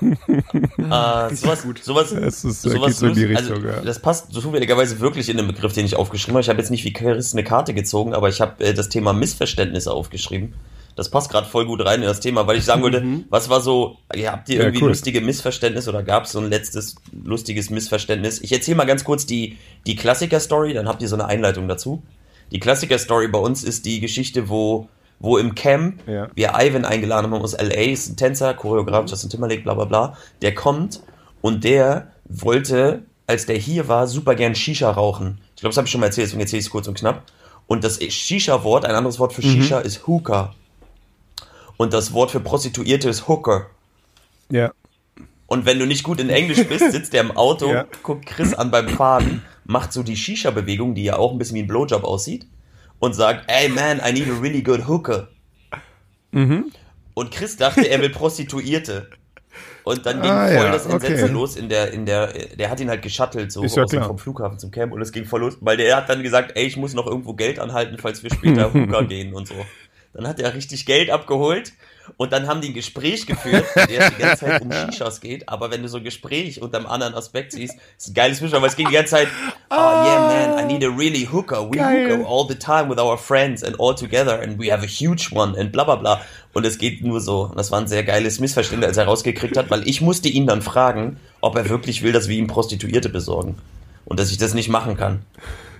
Äh, sowas, sowas, Das ist, sowas geht so in die lust- Richtung, also, ja. Das passt zufälligerweise wirklich in den Begriff, den ich aufgeschrieben habe. Ich habe jetzt nicht wie Chris eine Karte gezogen, aber ich habe äh, das Thema Missverständnisse aufgeschrieben. Das passt gerade voll gut rein in das Thema, weil ich sagen würde, was war so, ja, habt ihr Ja, irgendwie cool. lustige Missverständnisse oder gab es so ein letztes lustiges Missverständnis? Ich erzähle mal ganz kurz die, die Klassiker-Story, dann habt ihr so eine Einleitung dazu. Die Klassiker-Story bei uns ist die Geschichte, wo, wo im Camp Ja. wir Ivan eingeladen haben aus LA, ist ein Tänzer, Choreograf, Justin Timberlake, bla bla bla. Der kommt und der wollte, als der hier war, super gern Shisha rauchen. Ich glaube, das habe ich schon mal erzählt, deswegen erzähle ich es kurz und knapp. Und das Shisha-Wort, ein anderes Wort für Shisha ist Hookah. Und das Wort für Prostituierte ist Hooker. Ja. Und wenn du nicht gut in Englisch bist, sitzt der im Auto, Ja. guckt Chris an beim Fahren, macht so die Shisha-Bewegung, die ja auch ein bisschen wie ein Blowjob aussieht, und sagt, hey man, I need a really good hooker. Und Chris dachte, er will Prostituierte. Und dann ging Ah, voll ja, das Entsetzen okay. los in der, in der, der hat ihn halt geschattelt, so ja dem- vom Flughafen zum Camp und es ging voll los, weil der hat dann gesagt, ey, ich muss noch irgendwo Geld anhalten, falls wir später Hooker gehen und so. Dann hat er richtig Geld abgeholt und dann haben die ein Gespräch geführt, in der es die ganze Zeit um Shishas geht, aber wenn du so ein Gespräch unter einem anderen Aspekt siehst, ist ein geiles Mischung, weil es ging die ganze Zeit, oh yeah man, I need a really hooker, we Geil. hookah all the time with our friends and all together and we have a huge one and bla bla bla. Und es geht nur so. Und das war ein sehr geiles Missverständnis, als er rausgekriegt hat, weil ich musste ihn dann fragen, ob er wirklich will, dass wir ihm Prostituierte besorgen. Und dass ich das nicht machen kann.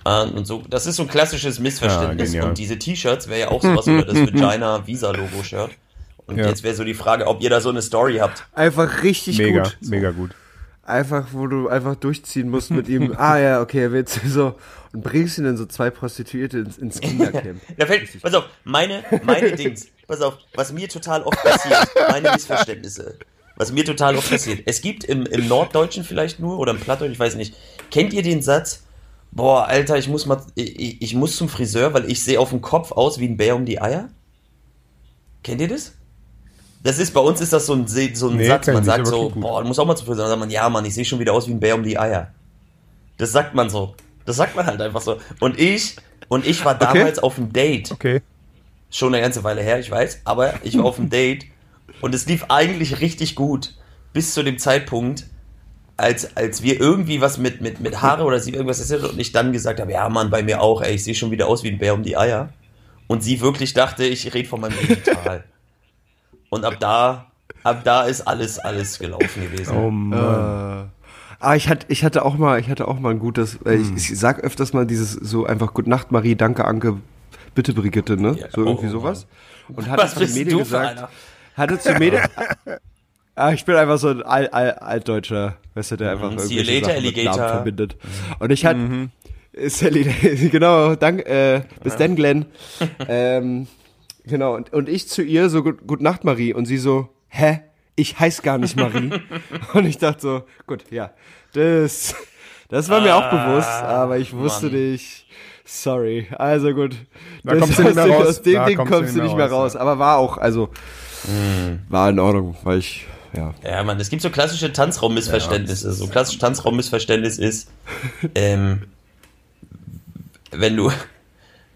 Äh, und so, das ist so ein klassisches Missverständnis. genial. und diese T-Shirts wäre ja auch sowas oder das Vagina Visa Logo Shirt. Und Ja. jetzt wäre so die Frage, ob ihr da so eine Story habt. Einfach richtig Mega, gut. mega gut. Einfach, wo du einfach durchziehen musst mit ihm. Ah ja, okay, er wird so. Und bringst ihn dann so zwei Prostituierte ins, ins Kindercamp. Da fällt, pass auf, meine, meine Dings, pass auf, was mir total oft passiert, meine Missverständnisse, was mir total oft passiert. Es gibt im, im Norddeutschen vielleicht nur oder im Plattdeutschen, ich weiß nicht, kennt ihr den Satz, boah, Alter, ich muss mal, ich, ich muss zum Friseur, weil ich sehe auf dem Kopf aus wie ein Bär um die Eier? Kennt ihr das? Das ist, bei uns ist das so ein, so ein Nee, Satz, man sagt so, boah, du musst auch mal zum Friseur, dann sagt man, ja, Mann, ich sehe schon wieder aus wie ein Bär um die Eier. Das sagt man so. Das sagt man halt einfach so. Und ich, und ich war damals auf einem Date Okay. schon eine ganze Weile her, ich weiß, aber ich war auf dem Date und es lief eigentlich richtig gut bis zu dem Zeitpunkt, als, als wir irgendwie was mit, mit, mit Haare oder sie irgendwas erzählt und ich dann gesagt habe, ja Mann, bei mir auch, ey, ich sehe schon wieder aus wie ein Bär um die Eier. Und sie wirklich dachte, ich rede von meinem Digital. Und ab da, ab da ist alles, alles gelaufen gewesen. Oh Mann. Äh, ah, ich hatte, ich hatte auch mal, ich hatte auch mal ein gutes, Hm. ich, ich sag öfters mal dieses so einfach Gute Nacht Marie, danke Anke, bitte Brigitte, ne? Ja, so irgendwie oh, sowas. Und hatte Was zu bist Mede gesagt, einer? hatte zu Mede, ah, ich bin einfach so ein Al Al Altdeutscher, weißt du, der einfach Mhm, irgendwelche later, Sachen mit Alligator. Namen verbindet. Und ich hatte, Mhm. Alligator, genau, danke, äh, bis dann, Glenn. ähm, genau, und, und ich zu ihr so, gut, gut Nacht, Marie, und sie so, hä? Ich heiß gar nicht Marie. und ich dachte so, gut, ja, das, das war mir auch bewusst, aber ich wusste Ah, Mann. nicht. Sorry. Also gut. Da Das- kommst du nicht mehr aus dem- raus. Aus dem Da Ding kommst du kommst du nicht mehr raus. raus, Aber war auch, also, Hm. war in Ordnung, weil ich, ja. Ja, Mann, es gibt so klassische Tanzraummissverständnisse. so klassisches Tanzraummissverständnis ist, ähm, wenn du,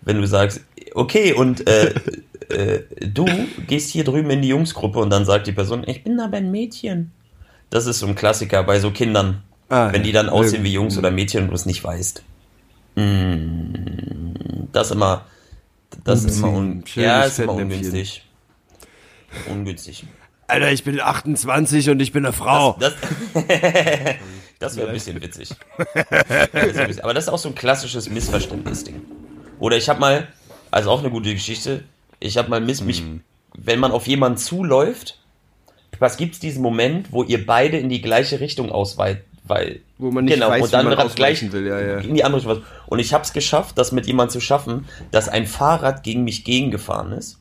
wenn du sagst, okay, und äh, äh, du gehst hier drüben in die Jungsgruppe und dann sagt die Person, ich bin aber ein Mädchen. Das ist so ein Klassiker bei so Kindern. Ah, wenn die dann aussehen wie. Jungs oder Mädchen und du es nicht weißt. Mm, Das immer, das ist immer, un ja, ist immer ungünstig. Ungünstig. Alter, ich bin 28 und ich bin eine Frau. Das, das wäre ein bisschen. Das witzig. Aber das ist auch so ein klassisches Missverständnis-Ding. Oder ich habe mal, also auch eine gute Geschichte, ich habe mal miss mich, wenn man auf jemanden zuläuft, was gibt's diesen Moment, wo ihr beide in die gleiche Richtung ausweicht, weil Wo man nicht genau, weiß, und dann wie man gleich will. Ja, ja. in die andere Richtung. Und ich habe es geschafft, das mit jemandem zu schaffen, dass ein Fahrrad gegen mich gegengefahren ist,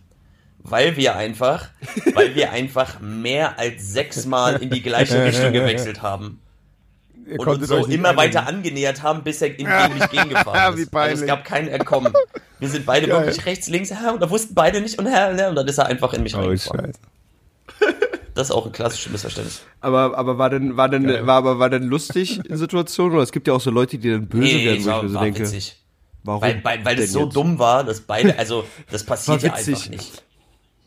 weil wir einfach, weil wir einfach mehr als sechsmal in die gleiche Richtung gewechselt haben und uns so immer weiter angenähert haben, bis er in mich gegengefahren Wie ist. peinlich. Also es gab kein Entkommen. Wir sind beide Geil. wirklich rechts, links, und da wussten beide nicht und hä, und dann ist er einfach in mich Oh, reingefahren. Scheiße. Das ist auch ein klassisches Missverständnis. Aber, aber war denn, war denn, Geil. war aber, war denn lustig in Situationen? Oder es gibt ja auch so Leute, die dann böse Nee, werden, wo ich mir so war denke, witzig. warum? Weil, weil, weil das so jetzt? dumm war, dass beide, also das passiert ja einfach nicht.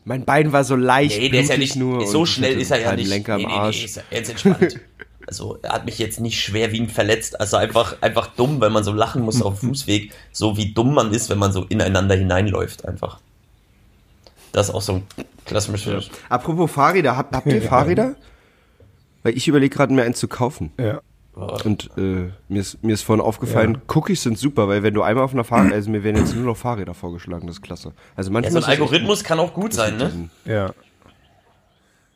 Mein Bein war so leicht, Nee, der ist ja nicht, nur. so schnell hatte ist er ja nicht. Lenker nee, im nee, nee, Arsch. ist er ganz entspannt. Also, er hat mich jetzt nicht schwerwiegend verletzt, also einfach, einfach dumm, weil man so lachen muss auf dem Fußweg, so wie dumm man ist, wenn man so ineinander hineinläuft, einfach. Das ist auch so ein klassisches. Apropos Fahrräder, habt, habt ihr Fahrräder? Weil ich überlege gerade mir eins zu kaufen. Ja. Und äh, mir, ist, mir ist vorhin aufgefallen, Cookies sind super, weil wenn du einmal auf einer Fahrrad, also mir werden jetzt nur noch Fahrräder vorgeschlagen, das ist klasse. Also Ja, manchmal so ein das echt Algorithmus kann auch gut sein, ne? Ja.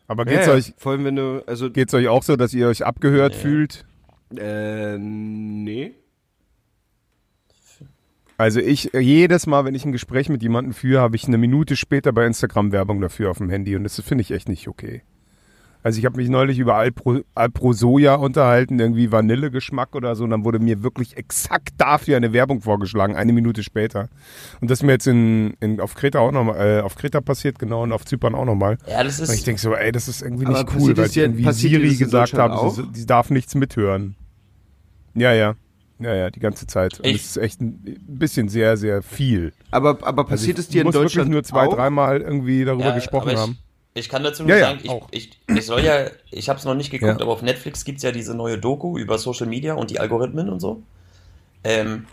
Aber geht's ja, euch, vor allem wenn du, also, geht's euch auch so, dass ihr euch abgehört fühlt? äh, nee. Also ich, jedes Mal, wenn ich ein Gespräch mit jemandem führe, habe ich eine Minute später bei Instagram Werbung dafür auf dem Handy und das finde ich echt nicht okay. Also ich habe mich neulich über Alpro, Alprosoja unterhalten, irgendwie Vanillegeschmack oder so und dann wurde mir wirklich exakt dafür eine Werbung vorgeschlagen, eine Minute später. Und das ist mir jetzt in, in, auf Kreta auch nochmal, äh, auf Kreta passiert, genau, und auf Zypern auch nochmal. Ja, das Und ich ist. denke so, ey, das ist irgendwie nicht cool, weil es ich irgendwie Siri gesagt habe, sie, sie darf nichts mithören. Ja, ja. Ja, ja, die ganze Zeit. Und Ich- das ist echt ein bisschen sehr, sehr viel. Aber, aber Also passiert ich es dir in muss Deutschland wirklich nur zwei, dreimal irgendwie darüber Ja, gesprochen ich, haben. Ich kann dazu nur Ja, ja, sagen, ich, auch. ich, ich soll ja, ich habe es noch nicht geguckt, Ja. aber auf Netflix gibt's ja diese neue Doku über Social Media und die Algorithmen und so. Ähm,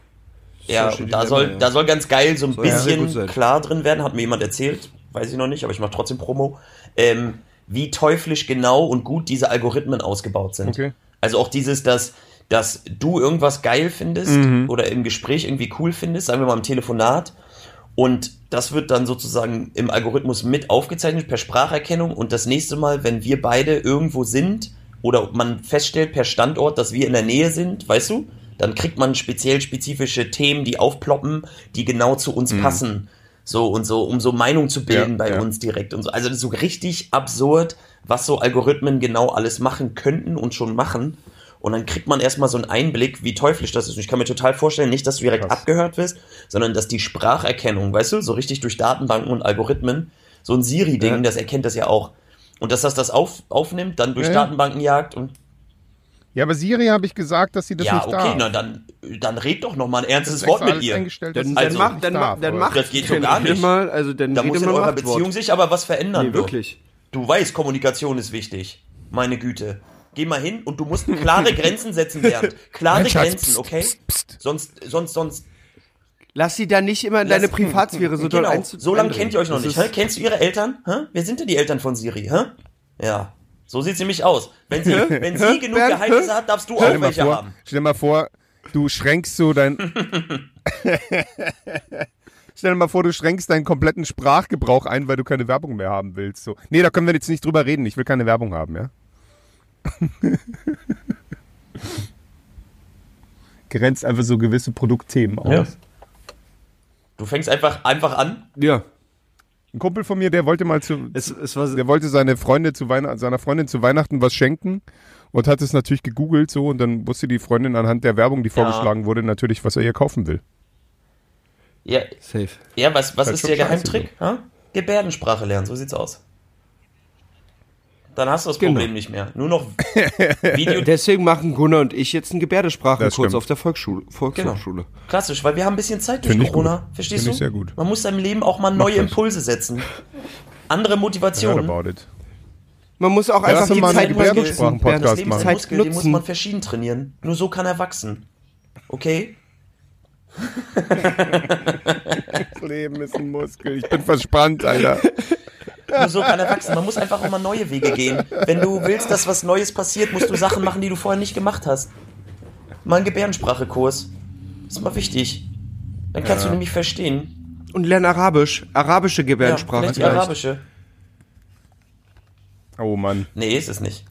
ja, Social und da Dilemma, soll, ja. da soll ganz geil so ein Soll ja bisschen klar drin werden, hat mir jemand erzählt, weiß ich noch nicht, aber ich mache trotzdem Promo, ähm, wie teuflisch genau und gut diese Algorithmen ausgebaut sind. Okay. Also auch dieses, dass, dass du irgendwas geil findest oder im Gespräch irgendwie cool findest, sagen wir mal im Telefonat. Und das wird dann sozusagen im Algorithmus mit aufgezeichnet per Spracherkennung. Und das nächste Mal, wenn wir beide irgendwo sind oder man feststellt per Standort, dass wir in der Nähe sind, weißt du, dann kriegt man speziell spezifische Themen, die aufploppen, die genau zu uns passen. So und so, um so Meinung zu bilden Ja, bei ja. uns direkt und so. Also das ist so richtig absurd, was so Algorithmen genau alles machen könnten und schon machen. Und dann kriegt man erstmal so einen Einblick, wie teuflisch das ist. Und ich kann mir total vorstellen, nicht, dass du direkt Krass. abgehört wirst, sondern dass die Spracherkennung, weißt du, so richtig durch Datenbanken und Algorithmen, so ein Siri-Ding, Ja. das erkennt das ja auch. Und dass das das auf, aufnimmt, dann durch Ja, ja. Datenbanken jagt und Ja, aber Siri habe ich gesagt, dass sie das ja, nicht okay, darf. na dann, dann red doch noch mal ein ernstes Wort mit ihr. Dann, Also, dann, mach, dann, darf, mach, dann macht Das geht so dann gar nicht. Mal, also dann Da muss in eurer. Beziehung sich aber was verändern. Nee, du. wirklich. Du weißt, Kommunikation ist wichtig. Meine Güte. Geh mal hin und du musst klare Grenzen setzen, Bernd. Klare Mein Schatz, Grenzen, okay? pst, pst. Sonst, sonst, sonst. Lass sie da nicht immer in deine Privatsphäre so doll genau. einzu- So lange kennt ihr euch noch Das nicht. Hä? Kennst du ihre Eltern? Hä? Wer sind denn die Eltern von Siri? Hä? Ja. So sieht's nämlich aus. Wenn sie, wenn sie genug Bernd, Geheimnisse hat, darfst du auch welche vor, haben. stell dir mal vor, du schränkst so dein. stell dir mal vor, du schränkst deinen kompletten Sprachgebrauch ein, weil du keine Werbung mehr haben willst. So. Nee, da können wir jetzt nicht drüber reden. Ich will keine Werbung haben, ja? Grenzt einfach so gewisse Produktthemen aus. Ja. Du fängst einfach, einfach an. Ja. Ein Kumpel von mir, der wollte mal zu, Es, es war der wollte seine Freunde zu Weihnachten, seiner Freundin zu Weihnachten was schenken und hat es natürlich gegoogelt so und dann wusste die Freundin anhand der Werbung, die vorgeschlagen wurde, natürlich, was er ihr kaufen will. Ja, safe. ja was, was Halt ist der Geheimtrick? Hä? Gebärdensprache lernen, so sieht's aus. Dann hast du das Genau. Problem nicht mehr. Nur noch Video. Deswegen machen Gunnar und ich jetzt einen Gebärdesprachenkurs auf der Volksschule. Volkshochschule. Klassisch, weil wir haben ein bisschen Zeit durch Find ich Corona. gut. Verstehst Find du? ich sehr gut. Man muss seinem Leben auch mal neue das. Impulse setzen. Andere Motivationen. Man muss auch Ja, einfach die Zeit Gebärdensprachen- nutzen. Podcast Das Bernd. Leben ist ein Zeit Muskel, den muss nutzen. man verschieden trainieren. Nur so kann er wachsen. Okay? Das Leben ist ein Muskel. Ich bin verspannt, Alter. Nur so kann er wachsen. Man muss einfach auch mal neue Wege gehen. Wenn du willst, dass was Neues passiert, musst du Sachen machen, die du vorher nicht gemacht hast. Mal einen Gebärdensprachekurs. Ist mal wichtig. Dann kannst du nämlich verstehen. Und lern Arabisch. Arabische Ja, Gebärdensprache. vielleicht die vielleicht. arabische. Oh Mann, Nee, ist es nicht.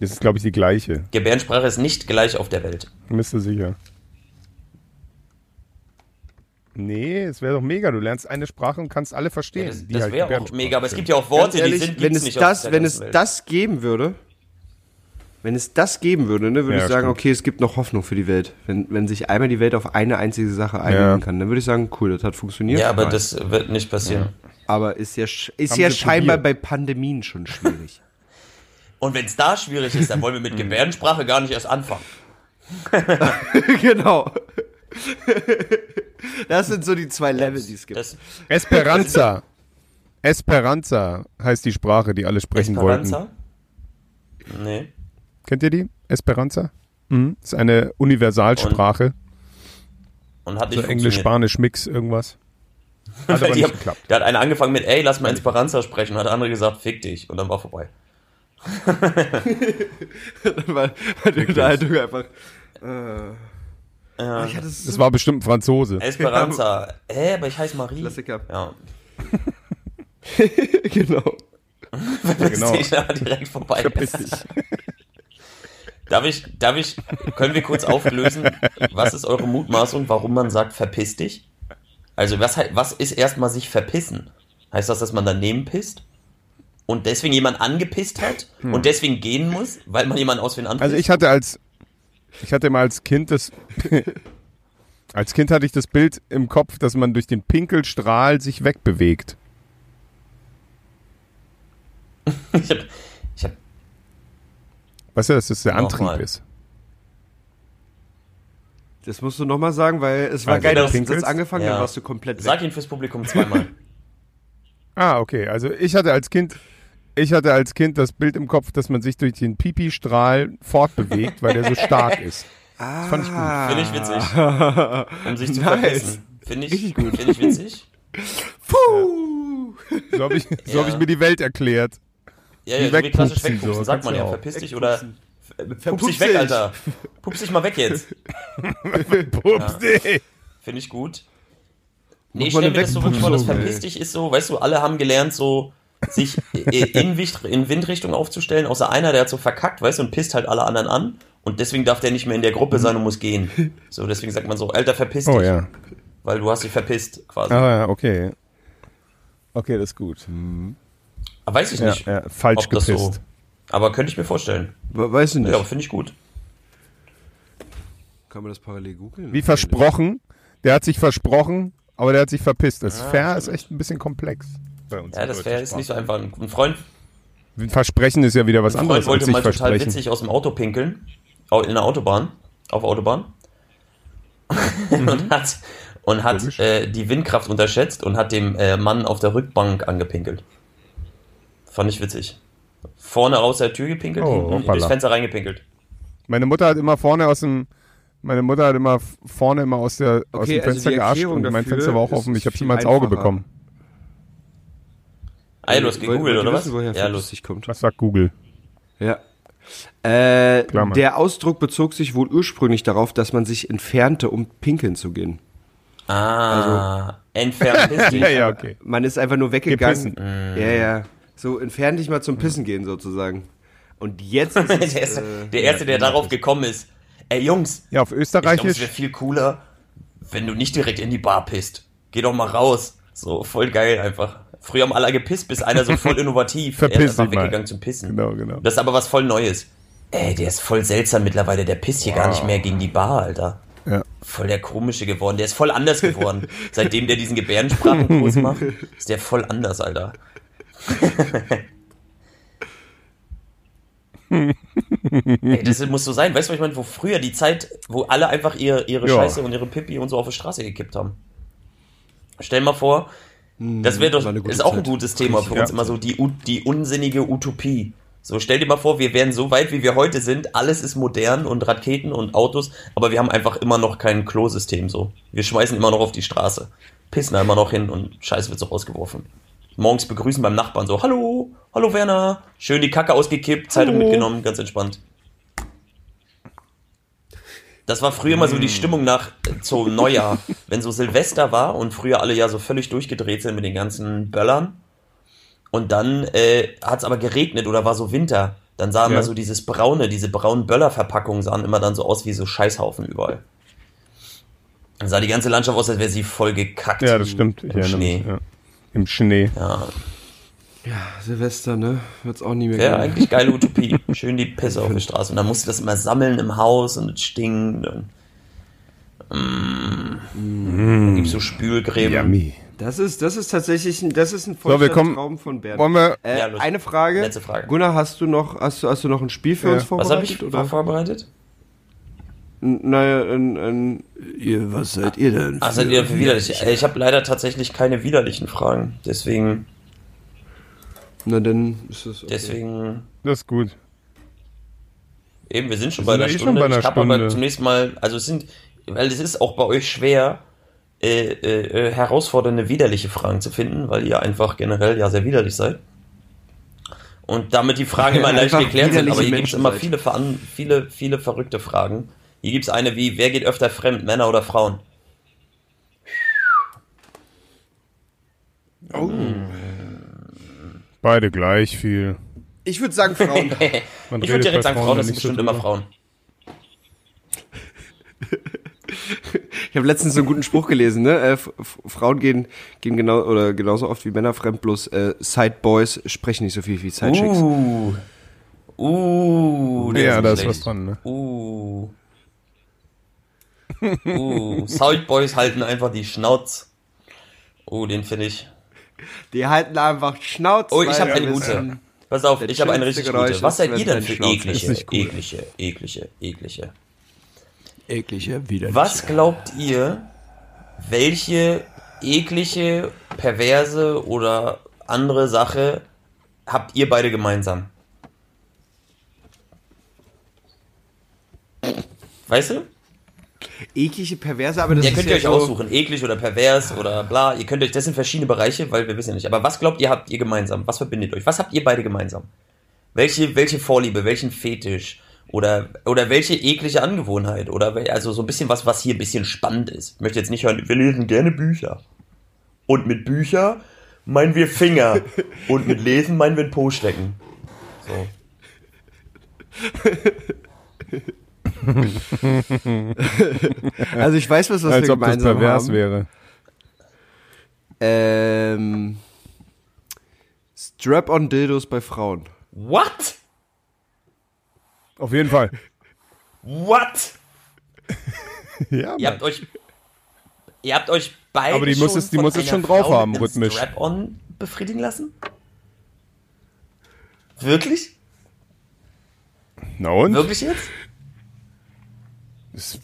das ist, glaube ich, die gleiche. Gebärdensprache ist nicht gleich auf der Welt. Bist du sicher? Nee, es wäre doch mega. Du lernst eine Sprache und kannst alle verstehen. Das, die das halt wäre auch mega, aber es gibt ja auch Worte, ehrlich, die sind wenn es nicht das, wenn es Welt. das geben würde, wenn es das geben würde, ne, würde Ja, ich sagen, stimmt. okay, es gibt noch Hoffnung für die Welt. Wenn, wenn sich einmal die Welt auf eine einzige Sache einigen Ja. kann, dann würde ich sagen, cool, das hat funktioniert. Ja, aber Nein. das wird nicht passieren. aber ist ja, ist Haben ja scheinbar probiert. bei Pandemien schon schwierig. Und wenn es da schwierig ist, dann wollen wir mit Gebärdensprache gar nicht erst anfangen. genau. Das sind so die zwei Level, die es gibt. Das Esperanza. Esperanza heißt die Sprache, die alle sprechen wollten. Esperanza? Nee. Kennt ihr die? Esperanza? Mhm. Ist eine Universalsprache. Und hat nicht So. Englisch-Spanisch-Mix, irgendwas. Hat aber die nicht haben, geklappt. da hat einer angefangen mit, ey, lass mal Esperanza sprechen. Und hat der andere gesagt, fick dich. Und dann war vorbei. weil, weil die Unterhaltung einfach. Äh, Ja. ich hatte es Das war bestimmt ein Franzose. Esperanza. Hä, aber ich heiße Marie. Klassiker. Ja. genau. genau. Genau. Da direkt vorbei. Darf ich, darf ich, können wir kurz auflösen, was ist eure Mutmaßung, warum man sagt, verpiss dich? Also, was, was ist erstmal sich verpissen? Heißt das, dass man daneben pisst? Und deswegen jemand angepisst hat? Und deswegen gehen muss, weil man jemanden aus wen anpisst? Also ich hatte als ich hatte mal als Kind das als Kind hatte ich das Bild im Kopf, dass man durch den Pinkelstrahl sich wegbewegt. ich hab, ich hab, Weißt du, dass das der Antrieb Nochmal. ist? Das musst du nochmal sagen, weil es war Also, geil, dass du angefangen Ja. dann warst du komplett sag weg. ihn fürs Publikum zweimal. Ah, okay. Also ich hatte als Kind ich hatte als Kind das Bild im Kopf, dass man sich durch den Pipi-Strahl fortbewegt, weil der so stark ist. Das fand ich gut. Finde ich witzig. Um sich zu Nice. verpissen. Finde ich, Richtig gut. Finde ich witzig. Puh. So habe ich, so Ja. hab ich mir die Welt erklärt. Ja, ja, so wie klassisch wegpupsen, so, sagt man ja. auch. Verpiss dich oder Pups dich weg, dich. Alter. Pups dich mal weg jetzt. Pupsi. Finde ich gut. Nee, ich Mach mal stell mir das so wirklich vor, das verpiss dich ist so, weißt du, alle haben gelernt, so sich in, in Windrichtung aufzustellen, außer einer, der hat so verkackt, weißt du, und pisst halt alle anderen an. Und deswegen darf der nicht mehr in der Gruppe sein und muss gehen. So, deswegen sagt man so, Alter, verpiss dich. Oh ja. Weil du hast dich verpisst, quasi. Ah, ja, okay. Okay, das ist gut. Aber weiß ich Ja, nicht. ja, falsch ob das so. gepisst. Aber könnte ich mir vorstellen. We- Weiß ich nicht. Ja, finde ich gut. Kann man das parallel googeln? Wie versprochen. Der hat sich versprochen, aber der hat sich verpisst. Das Fair ist echt ein bisschen komplex. Bei uns Ja, das wäre ist nicht so einfach. Ein Freund, Versprechen ist ja wieder was ein anderes Freund wollte als sich mal total versprechen. witzig aus dem Auto pinkeln. In der Autobahn. Auf der Autobahn. und hat, und hat äh, die Windkraft unterschätzt und hat dem äh, Mann auf der Rückbank angepinkelt. Fand ich witzig. Vorne raus der Tür gepinkelt, Oh, hoppala. durchs Fenster reingepinkelt. Meine Mutter hat immer vorne aus dem meine Mutter hat immer vorne immer aus, der, aus Okay, dem also Fenster gearscht Erklärung und mein Fenster war auch offen. Ich habe viel immer ins Auge einfacher. bekommen. Ah, ja, du hast gegoogelt, oder was? wissen, woher ja, dich kommt? Was sagt Google? Ja. Äh, der Ausdruck bezog sich wohl ursprünglich darauf, dass man sich entfernte, um pinkeln zu gehen. Ah, entfernt piss dich. Ja, ja, okay. Man ist einfach nur weggegangen. Gepissen. Ja, ja. So, entfern dich mal zum Pissen gehen, sozusagen. Und jetzt ist der, es, erste, äh, der Erste, der darauf gekommen ist. Ey, Jungs, Ja, auf Ich glaube, es wäre Österreichisch. viel cooler, wenn du nicht direkt in die Bar pisst. Geh doch mal raus. So, voll geil einfach. Früher haben alle gepisst, bis einer so voll innovativ. er Verpiss mal. weggegangen zum Pissen. Genau, genau. Das ist aber was voll Neues. Ey, der ist voll seltsam mittlerweile. Der pisst hier gar nicht mehr gegen die Bar, Alter. Ja. Voll der komische geworden. Der ist voll anders geworden. Seitdem der diesen Gebärdensprachenkurs macht, ist der voll anders, Alter. Ey, das muss so sein. Weißt du, was ich meine? Wo früher die Zeit, wo alle einfach ihre, ihre Ja. Scheiße und ihre Pipi und so auf die Straße gekippt haben. Stell mal vor, das wäre doch, ist auch ein Zeit. gutes Thema für Ja. uns immer so, die, die unsinnige Utopie. So, stell dir mal vor, wir wären so weit, wie wir heute sind, alles ist modern und Raketen und Autos, aber wir haben einfach immer noch kein Klosystem so. Wir schmeißen immer noch auf die Straße, pissen da immer noch hin und Scheiße wird so rausgeworfen. Morgens begrüßen beim Nachbarn so, hallo, hallo Werner, schön die Kacke ausgekippt, Zeitung Hallo. mitgenommen, ganz entspannt. Das war früher mal so die Stimmung nach äh, zum Neujahr, wenn so Silvester war und früher alle ja so völlig durchgedreht sind mit den ganzen Böllern. Und dann äh, hat es aber geregnet oder war so Winter. Dann sah Ja. immer so dieses braune, diese braunen Böllerverpackungen sahen immer dann so aus wie so Scheißhaufen überall. Dann sah die ganze Landschaft aus, als wäre sie voll gekackt. Ja, das stimmt. Im Schnee. mich. Ja. Im Schnee. Ja, Silvester, ne? Wird's auch nie mehr geben. eigentlich geile Utopie. Schön die Pisse auf der Straße. Und dann musst du das immer sammeln im Haus und es stinkt. Und, mm, Dann gibt's so Spülcreme. Yummy. Das ist, das ist tatsächlich ein, das ist ein So, wir vollster kommen- Traum von Bernd. Wollen wir. Äh, Ja, eine Frage. Letzte Frage. Gunnar, hast du noch, hast du, hast du noch ein Spiel für Ja. uns Was vorbereitet? habe ich oder? vorbereitet? Naja, ein, ein, ihr, was seid ihr denn? Ach, seid ihr für widerlich? Äh, Ich habe leider tatsächlich keine widerlichen Fragen. Deswegen, Na, dann ist es. Okay. deswegen, Das ist gut. eben, wir sind schon Wir bei sind einer ja eh schon Stunde. bei einer ich habe aber Stunde. zunächst mal, also es sind, weil es ist auch bei euch schwer, äh, äh, äh, herausfordernde, widerliche Fragen zu finden, weil ihr einfach generell ja sehr widerlich seid. Und damit die Fragen immer leicht geklärt sind, aber hier gibt es immer viele, viele, viele verrückte Fragen. Hier gibt es eine wie, wer geht öfter fremd, Männer oder Frauen? Beide gleich viel. Ich würde sagen Frauen. Man Ich würde direkt sagen, Frauen das sind nicht so bestimmt immer. Frauen. ich habe letztens so einen guten Spruch gelesen, ne? Äh, Frauen gehen, gehen genau oder genauso oft wie Männer fremd, bloß äh, Side Boys sprechen nicht so viel wie Side Chicks. Uh. Uh. der Ja, nicht da ist was dran, ne? Uh. Uh. South Boys halten einfach die Schnauz. Oh, den finde ich. Die halten einfach Schnauze. Oh, ich habe eine gute. Pass auf, ich habe eine richtig Geräusch gute. Was seid ihr denn für eklige, gut. eklige, eklige, eklige? Eklige, widerliche. Was glaubt ihr, welche eklige, perverse oder andere Sache habt ihr beide gemeinsam? Weißt du? Eklige, perverse, aber das Ihr ist könnt ja ihr euch so, aussuchen, eklig oder pervers oder bla. Ihr könnt euch, das sind verschiedene Bereiche, weil wir wissen ja nicht. Aber was glaubt ihr, habt ihr gemeinsam? Was verbindet euch? Was habt ihr beide gemeinsam? Welche, welche Vorliebe, welchen Fetisch Oder, oder welche eklige Angewohnheit? Oder also so ein bisschen was, was hier ein bisschen spannend ist. Ich möchte jetzt nicht hören, wir lesen gerne Bücher. Und mit Bücher meinen wir Finger. Und mit Lesen meinen wir den Po stecken. So. Also ich weiß, was, was Als wir ob das gemeinsam pervers haben. wäre. Ähm, Strap-on-Dildos bei Frauen. What? Auf jeden Fall. What? ja, Ihr habt euch. Ihr habt euch beide. Aber die muss schon es- die von muss es einer schon drauf Frau haben, mit einem rhythmisch. Strap-on befriedigen lassen? Wirklich? Na und? Wirklich jetzt?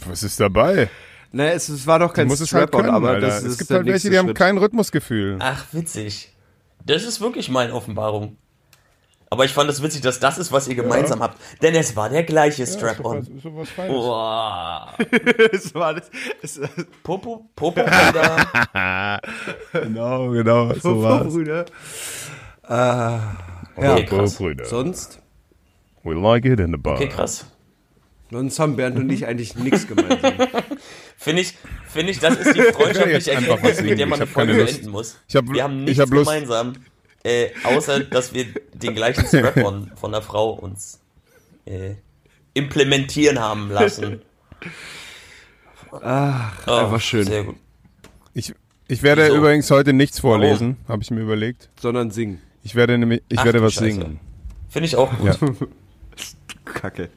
Was- ist dabei? Ne, es, es war doch kein halt Strap-on, können, aber Alter. das ist Es gibt der halt welche, die haben Schritt. kein Rhythmusgefühl. Ach, witzig. Das ist wirklich meine Offenbarung. Aber ich fand es witzig, dass das ist, was ihr gemeinsam habt. Denn es war der gleiche Strap-on. Feines. Boah. es war das, es, Popo, Popo, Bruder. Genau, genau, so war's. Brüder. Okay, krass. Brüder. Sonst? We like it in the bar. Okay, krass. Sonst haben Bernd und ich eigentlich nichts gemeinsam. Finde ich, finde ich, das ist die freundschaftliche einfach was Erkenntnis, mit der man eine Folge beenden muss. Ich hab- wir haben ich nichts hab gemeinsam, äh, außer dass wir den gleichen Strap-on von der Frau uns äh, implementieren haben lassen. Ach, Oh, einfach schön. Sehr gut. Ich, ich werde Wieso? übrigens heute nichts vorlesen, habe ich mir überlegt. Sondern singen. Ich werde nämlich, ich Ach werde was Scheiße. singen. Finde ich auch gut. Ja. Kacke.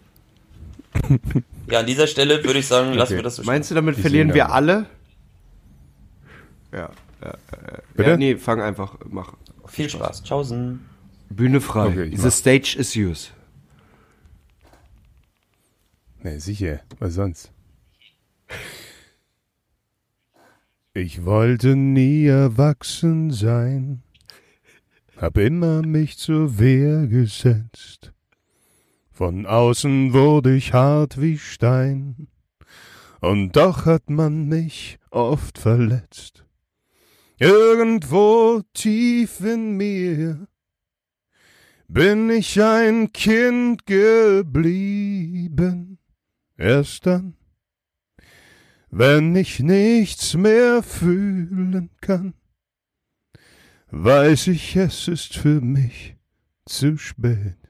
Ja, an dieser Stelle würde ich sagen, lassen wir das so stehen. Meinst du, damit Die verlieren wir alle? Ja. ja, ja, Bitte? ja nee, fang einfach, mach. Viel Spaß. Tschaußen. Bühne frei. Okay, The mach. stage is yours. Nee, sicher. Was sonst? Ich wollte nie erwachsen sein, hab immer mich zur Wehr gesetzt. Von außen wurde ich hart wie Stein, und doch hat man mich oft verletzt. Irgendwo tief in mir bin ich ein Kind geblieben. Erst dann, wenn ich nichts mehr fühlen kann, weiß ich, es ist für mich zu spät.